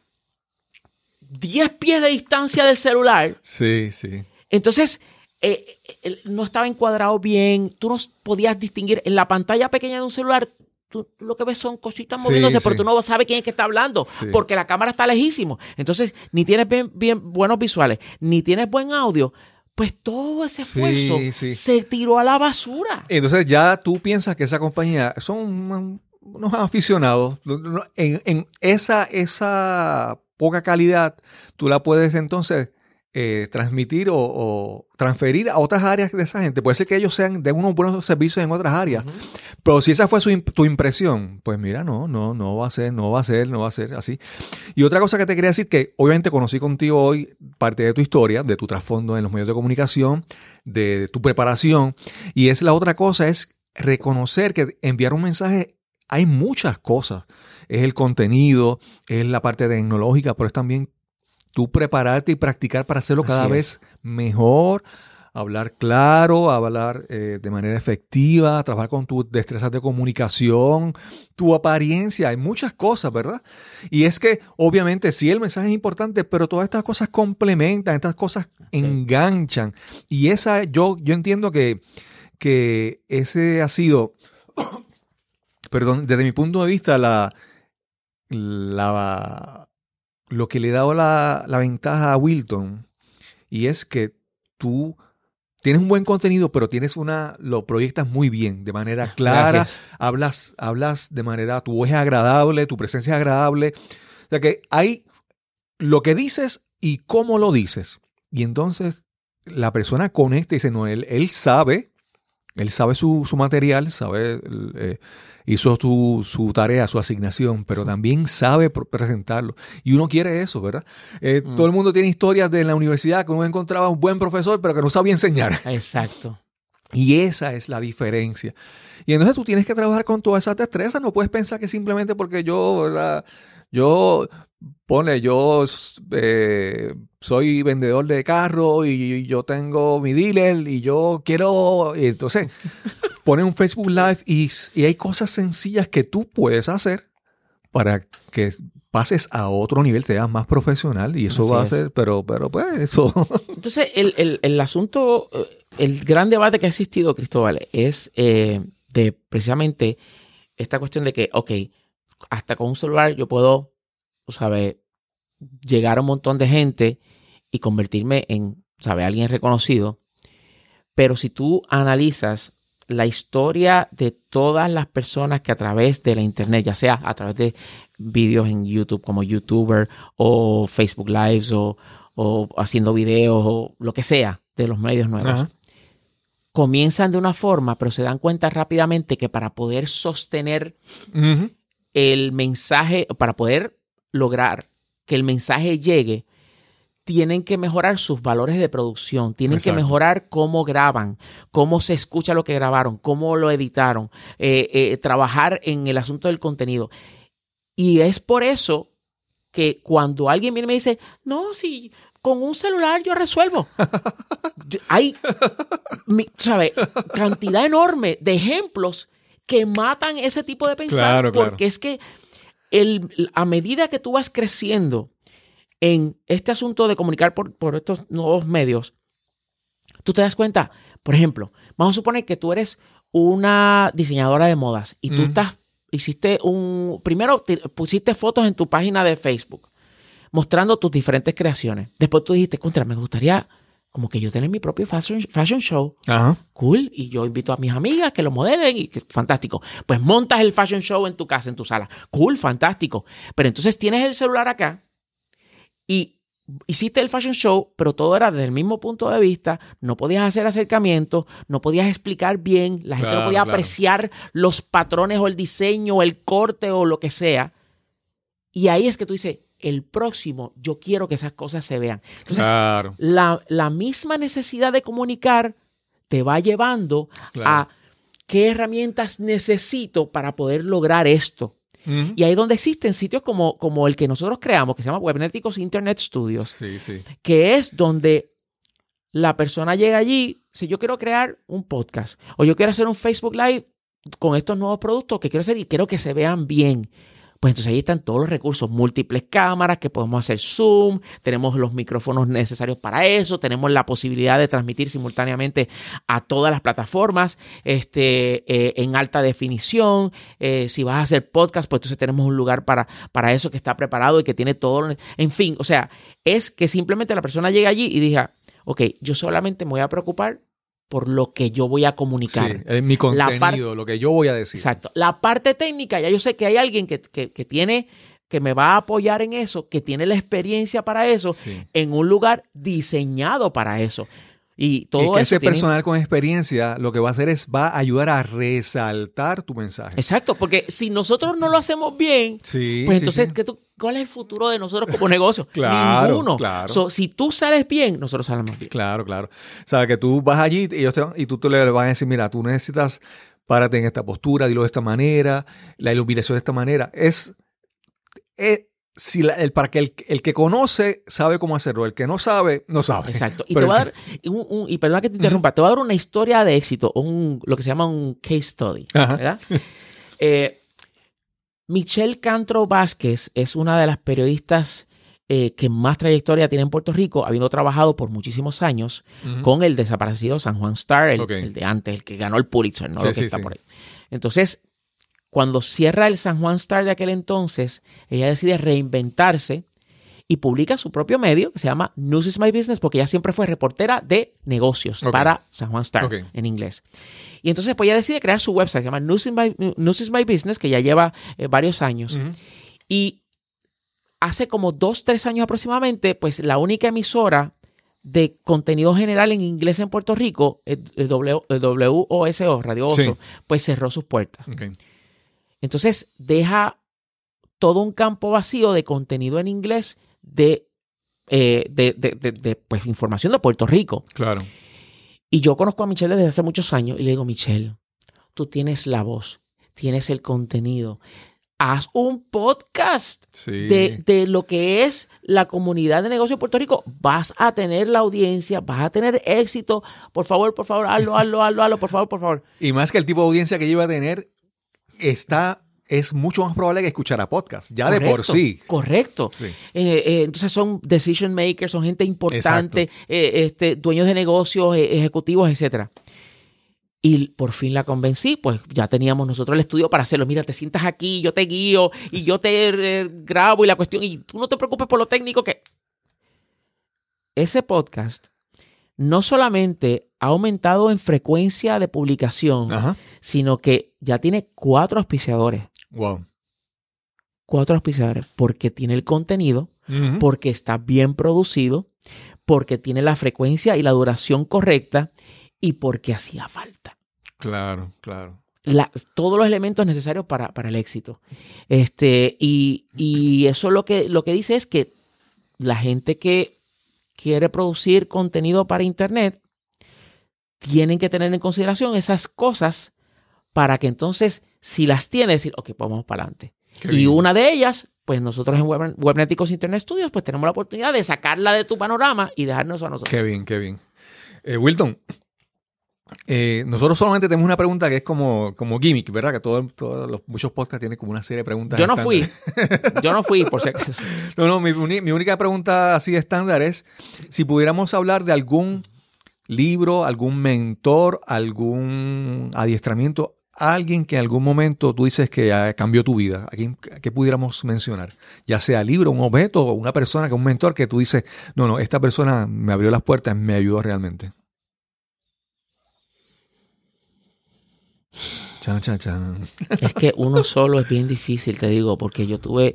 [SPEAKER 3] 10 pies de distancia del celular.
[SPEAKER 1] Sí, sí.
[SPEAKER 3] Entonces, eh, eh, no estaba encuadrado bien. Tú no podías distinguir en la pantalla pequeña de un celular. Tú lo que ves son cositas
[SPEAKER 1] Sí,
[SPEAKER 3] moviéndose, pero
[SPEAKER 1] sí.
[SPEAKER 3] tú no sabes quién es que está hablando,
[SPEAKER 1] Sí.
[SPEAKER 3] porque la cámara está lejísimo. Entonces, ni tienes bien, bien buenos visuales, ni tienes buen audio. Pues todo ese esfuerzo
[SPEAKER 1] sí.
[SPEAKER 3] se tiró a la basura.
[SPEAKER 1] Entonces ya tú piensas que esa compañía son un- unos aficionados. En, en esa, esa poca calidad, tú la puedes entonces eh, transmitir o, o transferir a otras áreas de esa gente. Puede ser que ellos sean de unos buenos servicios en otras áreas. Pero si esa fue su tu impresión, pues mira, no, no, no va a ser, no va a ser, no va a ser así. Y otra cosa que te quería decir, que obviamente conocí contigo hoy parte de tu historia, de tu trasfondo en los medios de comunicación, de tu preparación. Y es la otra cosa, es reconocer que enviar un mensaje, hay muchas cosas. Es el contenido, es la parte tecnológica, pero es también tú prepararte y practicar para hacerlo
[SPEAKER 3] Así
[SPEAKER 1] cada
[SPEAKER 3] es.
[SPEAKER 1] vez mejor, hablar claro, hablar eh, de manera efectiva, trabajar con tus destrezas de comunicación, tu apariencia, hay muchas cosas, ¿verdad? Y es que obviamente sí el mensaje es importante, pero todas estas cosas complementan, estas cosas enganchan. Y esa, yo, yo entiendo que, que ese ha sido, perdón, desde mi punto de vista, la, la, lo que le ha dado la, la ventaja a Wilton, y es que tú tienes un buen contenido, pero tienes una, lo proyectas muy bien, de manera clara,
[SPEAKER 3] Gracias.
[SPEAKER 1] hablas, hablas de manera, tu voz es agradable, tu presencia es agradable. O sea que hay lo que dices y cómo lo dices. Y entonces la persona conecta y dice, no, él, él sabe, él sabe su, su material, sabe, eh, hizo su, su tarea, su asignación, pero también sabe pr- presentarlo. Y uno quiere eso, ¿verdad? Eh,
[SPEAKER 3] Mm.
[SPEAKER 1] Todo el mundo tiene historias de la universidad que uno encontraba un buen profesor, pero que no sabía enseñar.
[SPEAKER 3] Exacto.
[SPEAKER 1] Y esa es la diferencia. Y entonces tú tienes que trabajar con todas esas destrezas. No puedes pensar que simplemente porque yo, ¿verdad? Yo pone yo eh, soy vendedor de carro y yo tengo mi dealer y yo quiero, y entonces [LAUGHS] pone un Facebook Live y, y hay cosas sencillas que tú puedes hacer para que pases a otro nivel, te das más profesional y eso
[SPEAKER 3] Así
[SPEAKER 1] va a ser, pero, pero pues eso. [LAUGHS]
[SPEAKER 3] Entonces, el, el- el asunto, eh, el gran debate que ha existido, Cristóbal, es eh, de precisamente esta cuestión de que, ok, hasta con un celular yo puedo, sabes, llegar a un montón de gente y convertirme en, ¿sabes?, alguien reconocido. Pero si tú analizas la historia de todas las personas que a través de la internet, ya sea a través de vídeos en YouTube como YouTuber o Facebook Lives o, o haciendo videos o lo que sea de los medios nuevos,
[SPEAKER 1] Ajá.
[SPEAKER 3] comienzan de una forma, pero se dan cuenta rápidamente que para poder sostener el mensaje, para poder lograr que el mensaje llegue, tienen que mejorar sus valores de producción, tienen
[SPEAKER 1] Exacto.
[SPEAKER 3] que mejorar cómo graban, cómo se escucha lo que grabaron, cómo lo editaron, eh, eh, trabajar en el asunto del contenido. Y es por eso que cuando alguien viene y me dice, no, si con un celular yo resuelvo. [LAUGHS] Hay, mi- ¿sabe? Cantidad enorme de ejemplos que matan ese tipo de pensar.
[SPEAKER 1] Claro, claro.
[SPEAKER 3] porque es que el, a medida que tú vas creciendo en este asunto de comunicar por, por estos nuevos medios, tú te das cuenta, por ejemplo, vamos a suponer que tú eres una diseñadora de modas y tú
[SPEAKER 1] Ujú.
[SPEAKER 3] estás, hiciste un, primero te- pusiste fotos en tu página de Facebook mostrando tus diferentes creaciones. Después tú dijiste, contra, me gustaría como que yo tener mi propio fashion, fashion show.
[SPEAKER 1] Ajá.
[SPEAKER 3] Cool. Y yo invito a mis amigas que lo modelen y que fantástico. Pues montas el fashion show en tu casa, en tu sala. Cool, fantástico. Pero entonces tienes el celular acá y hiciste el fashion show, pero todo era desde el mismo punto de vista. No podías hacer acercamientos, no podías explicar bien, la gente no podía
[SPEAKER 1] claro.
[SPEAKER 3] apreciar los patrones o el diseño o el corte o lo que sea. Y ahí es que tú dices, el próximo, yo quiero que esas cosas se vean. Entonces,
[SPEAKER 1] Claro.
[SPEAKER 3] la, la misma necesidad de comunicar te va llevando a qué herramientas necesito para poder lograr esto. Y ahí donde existen sitios como, como el que nosotros creamos, que se llama Webneticos Internet Studios,
[SPEAKER 1] Sí, sí.
[SPEAKER 3] que es donde la persona llega allí, si yo quiero crear un podcast o yo quiero hacer un Facebook Live con estos nuevos productos que quiero hacer y quiero que se vean bien. Pues entonces ahí están todos los recursos, múltiples cámaras que podemos hacer Zoom, tenemos los micrófonos necesarios para eso, tenemos la posibilidad de transmitir simultáneamente a todas las plataformas este, eh, en alta definición. Eh, si vas a hacer podcast, pues entonces tenemos un lugar para, para eso que está preparado y que tiene todo. En fin, o sea, es que simplemente la persona llega allí y diga, ok, yo solamente me voy a preocupar por lo que yo voy a
[SPEAKER 1] Sí,
[SPEAKER 3] comunicar.
[SPEAKER 1] es mi
[SPEAKER 3] La
[SPEAKER 1] contenido, lo que yo voy a decir.
[SPEAKER 3] Exacto. La parte técnica, ya yo sé que hay alguien que, que- que tiene, que me va a apoyar en eso, que tiene la experiencia para eso,
[SPEAKER 1] Sí.
[SPEAKER 3] en un lugar diseñado para eso. Y todo
[SPEAKER 1] y que
[SPEAKER 3] eso
[SPEAKER 1] ese
[SPEAKER 3] tiene-
[SPEAKER 1] personal con experiencia lo que va a hacer es va a ayudar a resaltar tu mensaje.
[SPEAKER 3] Exacto, porque si nosotros no lo hacemos bien,
[SPEAKER 1] Sí,
[SPEAKER 3] pues
[SPEAKER 1] sí,
[SPEAKER 3] entonces,
[SPEAKER 1] sí.
[SPEAKER 3] ¿qué tú- ¿cuál es el futuro de nosotros como negocio? [LAUGHS]
[SPEAKER 1] Claro,
[SPEAKER 3] Ninguno.
[SPEAKER 1] claro.
[SPEAKER 3] So, si tú sales bien, nosotros salimos bien.
[SPEAKER 1] Claro, claro. O sea, que tú vas allí y, ellos te van- y tú te le vas a decir, mira, tú necesitas párate en esta postura, dilo de esta manera, la iluminación de esta manera. Es, es- si la- el, para que el, el que conoce sabe cómo hacerlo, el que no sabe, no sabe.
[SPEAKER 3] Exacto. Y [LAUGHS]
[SPEAKER 1] Pero
[SPEAKER 3] te voy a dar, un, un- y perdona que te interrumpa, te voy a dar una historia de éxito, un, lo que se llama un case study.
[SPEAKER 1] Ajá.
[SPEAKER 3] ¿verdad? [LAUGHS] Eh, Michelle Cantro Vázquez es una de las periodistas eh, que más trayectoria tiene en Puerto Rico, habiendo trabajado por muchísimos años con el desaparecido San Juan Star, el, de antes, el que ganó el Pulitzer, no
[SPEAKER 1] Sí,
[SPEAKER 3] lo que
[SPEAKER 1] sí,
[SPEAKER 3] está
[SPEAKER 1] sí.
[SPEAKER 3] por ahí. Entonces, cuando cierra el San Juan Star de aquel entonces, ella decide reinventarse y publica su propio medio que se llama News is My Business porque ella siempre fue reportera de negocios para San Juan Star en inglés. Y entonces pues ella decide crear su website, se llama News is My, News is My Business, que ya lleva eh, varios años. Y hace como dos, tres años aproximadamente, pues la única emisora de contenido general en inglés en Puerto Rico, el, el WOSO, Radio Oso,
[SPEAKER 1] Sí.
[SPEAKER 3] pues cerró sus puertas. Entonces deja todo un campo vacío de contenido en inglés de, eh, de, de- de- de, pues, información de Puerto Rico.
[SPEAKER 1] Claro.
[SPEAKER 3] Y yo conozco a Michelle desde hace muchos años y le digo, Michelle, tú tienes la voz, tienes el contenido, haz un podcast
[SPEAKER 1] Sí.
[SPEAKER 3] de, de lo que es la comunidad de negocio de Puerto Rico. Vas a tener la audiencia, vas a tener éxito. Por favor, por favor, hazlo, hazlo, hazlo, hazlo, por favor, por favor.
[SPEAKER 1] Y más que el tipo de audiencia que lleva a tener, está, es mucho más probable que escuchara podcast, ya de por
[SPEAKER 3] Correcto,
[SPEAKER 1] sí.
[SPEAKER 3] Correcto.
[SPEAKER 1] Sí.
[SPEAKER 3] Eh, eh, entonces son decision makers, son gente importante, eh, este, dueños de negocios, ejecutivos, etcétera. Y por fin la convencí, pues ya teníamos nosotros el estudio para hacerlo. Mira, te sientas aquí, yo te guío y yo te grabo y la cuestión, y tú no te preocupes por lo técnico que... Ese podcast no solamente ha aumentado en frecuencia de publicación,
[SPEAKER 1] Ajá.
[SPEAKER 3] sino que ya tiene cuatro auspiciadores.
[SPEAKER 1] Wow.
[SPEAKER 3] Cuatro auspiciadores, porque tiene el contenido, porque está bien producido, porque tiene la frecuencia y la duración correcta y porque hacía falta.
[SPEAKER 1] Claro, claro.
[SPEAKER 3] La- todos los elementos necesarios para, para el éxito. Este, y, y eso lo que, lo que dice es que la gente que quiere producir contenido para Internet tienen que tener en consideración esas cosas para que entonces, si las tiene, decir, ok, pues vamos para adelante.
[SPEAKER 1] Qué
[SPEAKER 3] Y
[SPEAKER 1] bien.
[SPEAKER 3] una de ellas, pues nosotros en Web- Webneticos Internet Studios, pues tenemos la oportunidad de sacarla de tu panorama y dejarnos a nosotros.
[SPEAKER 1] Qué bien, qué bien. Eh, Wilton, eh, nosotros solamente tenemos una pregunta que es como, como gimmick, ¿verdad? Que todo- todos los, muchos podcasts tienen como una serie de preguntas.
[SPEAKER 3] Yo no
[SPEAKER 1] estándar.
[SPEAKER 3] fui. Yo no fui, por si acaso. [LAUGHS]
[SPEAKER 1] No, no, mi, mi única pregunta así de estándar es si pudiéramos hablar de algún libro, algún mentor, algún adiestramiento, alguien que en algún momento tú dices que ah, cambió tu vida, ¿a quién, a qué pudiéramos mencionar? Ya sea libro, un objeto o una persona que un mentor que tú dices, no, no, esta persona me abrió las puertas, me ayudó realmente. Chan, chan, chan.
[SPEAKER 3] Es que uno solo es bien difícil, te digo, porque yo tuve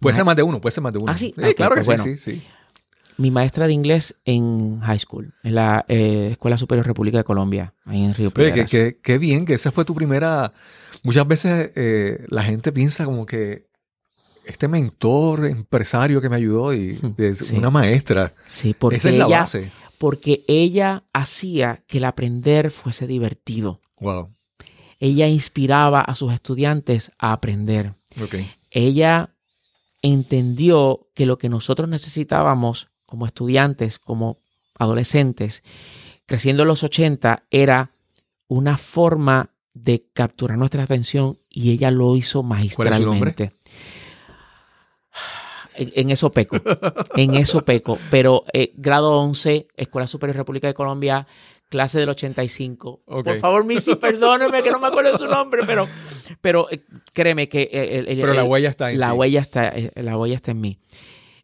[SPEAKER 1] Puede ser más de uno, puede ser más de uno.
[SPEAKER 3] Ah, sí. Ok,
[SPEAKER 1] claro que
[SPEAKER 3] pues bueno.
[SPEAKER 1] sí, sí, sí.
[SPEAKER 3] Mi maestra de inglés en high school, en la eh, Escuela Superior República de Colombia, ahí en Río
[SPEAKER 1] Oye, que, que- que bien, que esa fue tu primera. Muchas veces eh, la gente piensa como que este mentor, empresario que me ayudó y es
[SPEAKER 3] sí.
[SPEAKER 1] una maestra.
[SPEAKER 3] Sí, porque
[SPEAKER 1] Esa es la
[SPEAKER 3] ella,
[SPEAKER 1] base.
[SPEAKER 3] porque ella hacía que el aprender fuese divertido.
[SPEAKER 1] Wow.
[SPEAKER 3] Ella inspiraba a sus estudiantes a aprender.
[SPEAKER 1] Ok.
[SPEAKER 3] ella entendió que lo que nosotros necesitábamos como estudiantes, como adolescentes, creciendo en los 80, era una forma de capturar nuestra atención y ella lo hizo
[SPEAKER 1] ¿Cuál es su nombre?
[SPEAKER 3] magistralmente. En, en eso peco, en eso peco, pero eh, grado 11, Escuela Superior República de Colombia, clase del 85.
[SPEAKER 1] Ok.
[SPEAKER 3] Por favor, Missy, perdóneme que no me acuerdo de su nombre, pero, pero eh, créeme que... eh,
[SPEAKER 1] Pero la
[SPEAKER 3] el-
[SPEAKER 1] huella está en
[SPEAKER 3] la
[SPEAKER 1] ti.
[SPEAKER 3] huella está, la huella está en mí.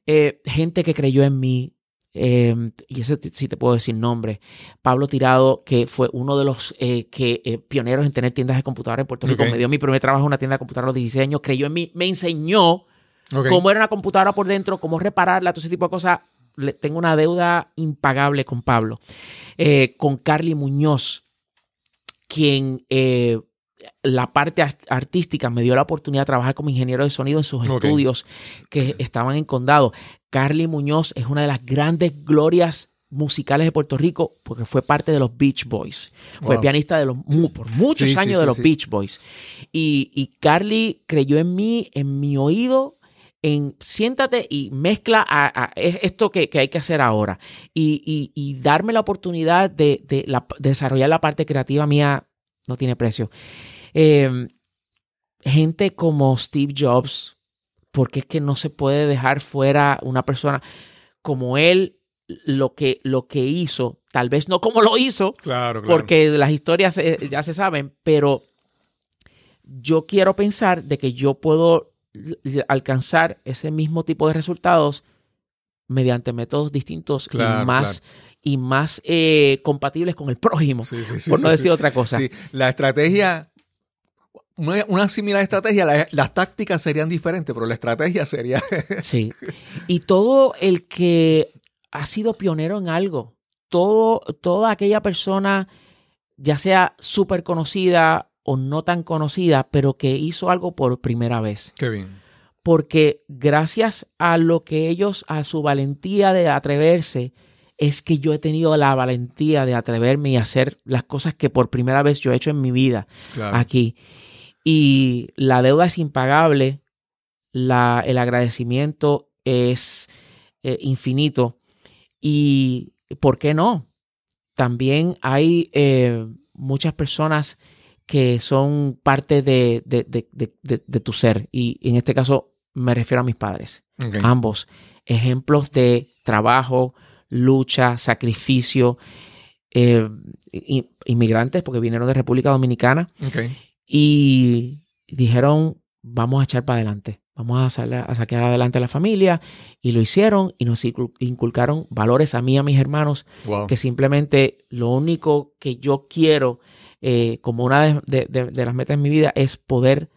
[SPEAKER 3] Eh, gente que creyó en mí, eh, y ese sí te puedo decir nombre. Pablo Tirado, que fue uno de los eh, que, eh, pioneros en tener tiendas de computadora en Puerto Rico. Me dio mi primer trabajo en una tienda de computadora a los 16 años, creyó en mí, me enseñó cómo era una computadora por dentro, cómo repararla, todo ese tipo de cosas. Le- tengo una deuda impagable con Pablo. Con Carly Muñoz, quien eh, la parte art- artística me dio la oportunidad de trabajar como ingeniero de sonido en sus estudios que estaban en Condado. Carly Muñoz es una de las grandes glorias musicales de Puerto Rico porque fue parte de los Beach Boys. Fue
[SPEAKER 1] Wow.
[SPEAKER 3] pianista de los por muchos
[SPEAKER 1] Sí,
[SPEAKER 3] años
[SPEAKER 1] sí,
[SPEAKER 3] de los. Beach Boys. Y, y Carly creyó en mí, en mi oído, en siéntate y mezcla a, a- es- esto que, que hay que hacer ahora. Y, y- y darme la oportunidad de, de la- de desarrollar la parte creativa mía no tiene precio. Eh, gente como Steve Jobs, porque es que no se puede dejar fuera una persona como él, lo que, lo que hizo, tal vez no como lo hizo,
[SPEAKER 1] Claro, claro.
[SPEAKER 3] porque las historias eh, ya se saben, pero yo quiero pensar de que yo puedo alcanzar ese mismo tipo de resultados mediante métodos distintos
[SPEAKER 1] Claro,
[SPEAKER 3] y más, y más eh, compatibles con el prójimo,
[SPEAKER 1] Sí, sí, sí,
[SPEAKER 3] por no decir otra cosa.
[SPEAKER 1] Sí, la estrategia, una, una similar estrategia, la- las tácticas serían diferentes, pero la estrategia sería... [LAUGHS]
[SPEAKER 3] Sí. Y todo el que ha sido pionero en algo, todo, toda aquella persona, ya sea súper conocida o no tan conocida, pero que hizo algo por primera vez.
[SPEAKER 1] Qué bien.
[SPEAKER 3] Porque gracias a lo que ellos, a su valentía de atreverse, es que yo he tenido la valentía de atreverme y hacer las cosas que por primera vez yo he hecho en mi vida
[SPEAKER 1] Claro.
[SPEAKER 3] aquí. Y la deuda es impagable, la, el agradecimiento es eh, infinito. Y, ¿por qué no? También hay eh, muchas personas que son parte de, de, de, de, tu ser. Y en este caso me refiero a mis padres, ambos, ejemplos de trabajo, lucha, sacrificio, eh, inmigrantes porque vinieron de República Dominicana. Y dijeron, vamos a echar para adelante, vamos a, sal- a sacar adelante a la familia y lo hicieron y nos incul- inculcaron valores a mí y a mis hermanos
[SPEAKER 1] Wow.
[SPEAKER 3] que simplemente lo único que yo quiero eh, como una de, de- de- de las metas de mi vida es poder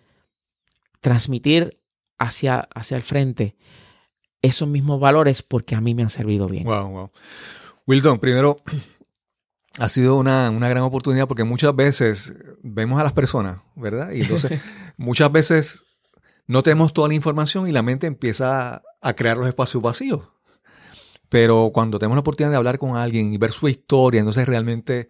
[SPEAKER 3] transmitir hacia, hacia el frente esos mismos valores porque a mí me han servido bien.
[SPEAKER 1] Wow, wow. Wilton, primero, [CLEARS THROAT] ha sido una, una gran oportunidad porque muchas veces vemos a las personas, ¿verdad? Y entonces [LAUGHS] muchas veces no tenemos toda la información y la mente empieza a crear los espacios vacíos. Pero cuando tenemos la oportunidad de hablar con alguien y ver su historia, entonces realmente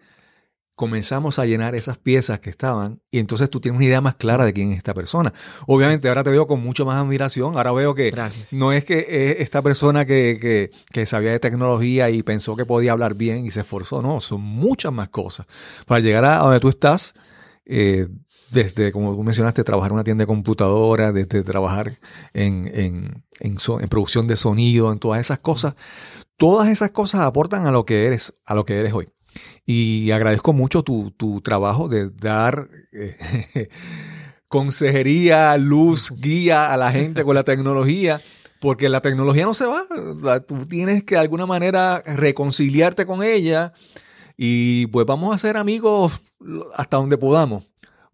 [SPEAKER 1] comenzamos a llenar esas piezas que estaban y entonces tú tienes una idea más clara de quién es esta persona. Obviamente ahora te veo con mucho más admiración, ahora veo que
[SPEAKER 3] Gracias.
[SPEAKER 1] no es que es esta persona que, que- que sabía de tecnología y pensó que podía hablar bien y se esforzó, no, son muchas más cosas. Para llegar a donde tú estás, eh, desde, como tú mencionaste, trabajar en una tienda de computadora, desde trabajar en, en, en so- en producción de sonido, en todas esas cosas, todas esas cosas aportan a lo que eres, a lo que eres hoy. Y agradezco mucho tu, tu trabajo de dar eh, [LAUGHS] consejería, luz, guía a la gente con la tecnología, porque la tecnología no se va. Tú tienes que de alguna manera reconciliarte con ella y pues vamos a ser amigos hasta donde podamos.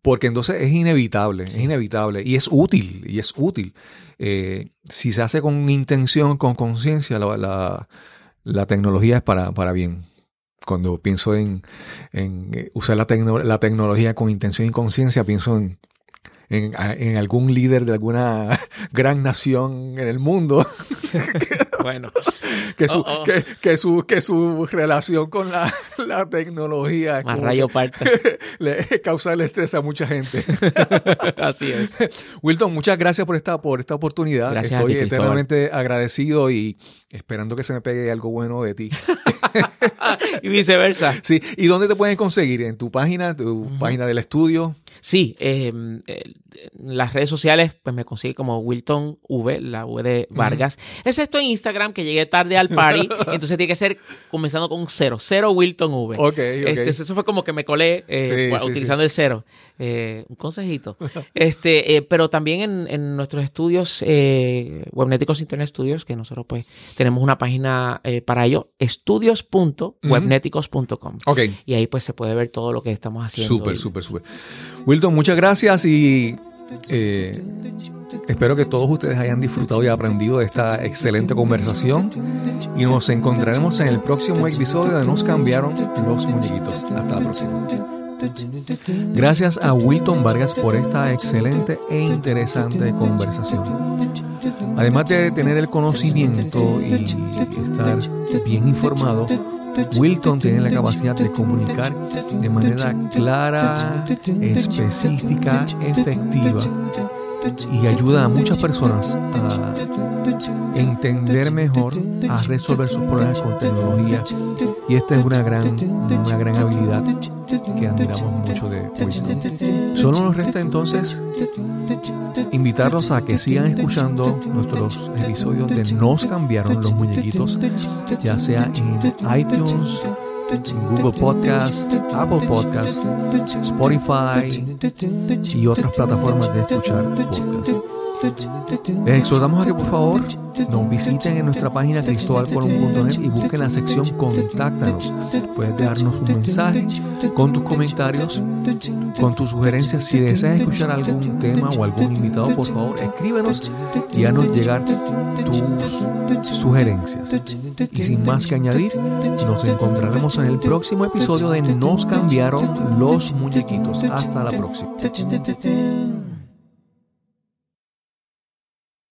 [SPEAKER 1] Porque entonces es inevitable, es inevitable y es útil, y es útil. Eh, si se hace con intención, con conciencia, la, la- la tecnología es para, para bien. Cuando pienso en, eh, usar la, tecno- la tecnología con intención y conciencia, pienso en algún líder de alguna [LAUGHS] gran nación en el mundo [LAUGHS]
[SPEAKER 3] Bueno, [LAUGHS]
[SPEAKER 1] que su,
[SPEAKER 3] Oh, oh.
[SPEAKER 1] Que, que su, que su relación con la, [LAUGHS] la tecnología
[SPEAKER 3] más rayo parte. [LAUGHS]
[SPEAKER 1] le causa el estrés a mucha gente.
[SPEAKER 3] Así es.
[SPEAKER 1] Wilton, muchas gracias por esta, por esta oportunidad.
[SPEAKER 3] Gracias a
[SPEAKER 1] Estoy
[SPEAKER 3] ti, Cristóbal.
[SPEAKER 1] eternamente agradecido y esperando que se me pegue algo bueno de ti.
[SPEAKER 3] y viceversa.
[SPEAKER 1] Sí, ¿y dónde te pueden conseguir? ¿En tu página, tu página del estudio?
[SPEAKER 3] Sí, eh, eh, las redes sociales pues me consigue como Wilton V, la V de Vargas. Es esto en Instagram que llegué tarde al party, [LAUGHS] entonces tiene que ser comenzando con un cero, cero Wilton V.
[SPEAKER 1] Ok, ok.
[SPEAKER 3] Este, eso fue como que me colé eh,
[SPEAKER 1] Sí,
[SPEAKER 3] pues,
[SPEAKER 1] sí,
[SPEAKER 3] utilizando el cero. Eh, un consejito. Este, eh, pero también en, en nuestros estudios, eh, Webnéticos Internet Studios, que nosotros pues tenemos una página para ello, estudios.webnéticos.com.
[SPEAKER 1] Ok,
[SPEAKER 3] Y ahí pues se puede ver todo lo que estamos haciendo.
[SPEAKER 1] súper, súper, súper. Wilton, muchas gracias y eh, espero que todos ustedes hayan disfrutado y aprendido de esta excelente conversación y nos encontraremos en el próximo episodio de Nos cambiaron los muñequitos. Hasta la próxima. Gracias a Wilton Vargas por esta excelente e interesante conversación. Además de tener el conocimiento y estar bien informado, Wilton tiene la capacidad de comunicar de manera clara, específica, efectiva y ayuda a muchas personas a entender mejor, a resolver sus problemas con tecnología. Y esta es una gran, una gran habilidad que admiramos mucho de Wilton. Solo nos resta entonces invitarlos a que sigan escuchando nuestros episodios de Nos cambiaron los muñequitos, ya sea en iTunes, Google Podcast, Apple Podcast, Spotify y otras plataformas de escuchar podcast. Les exhortamos a que por favor nos visiten en nuestra página cristobalcolon.net y busquen la sección Contáctanos. Puedes dejarnos un mensaje con tus comentarios, con tus sugerencias. Si deseas escuchar algún tema o algún invitado, por favor escríbenos y haznos llegar tus sugerencias. Y sin más que añadir, nos encontraremos en el próximo episodio de Nos cambiaron los muñequitos. Hasta la próxima.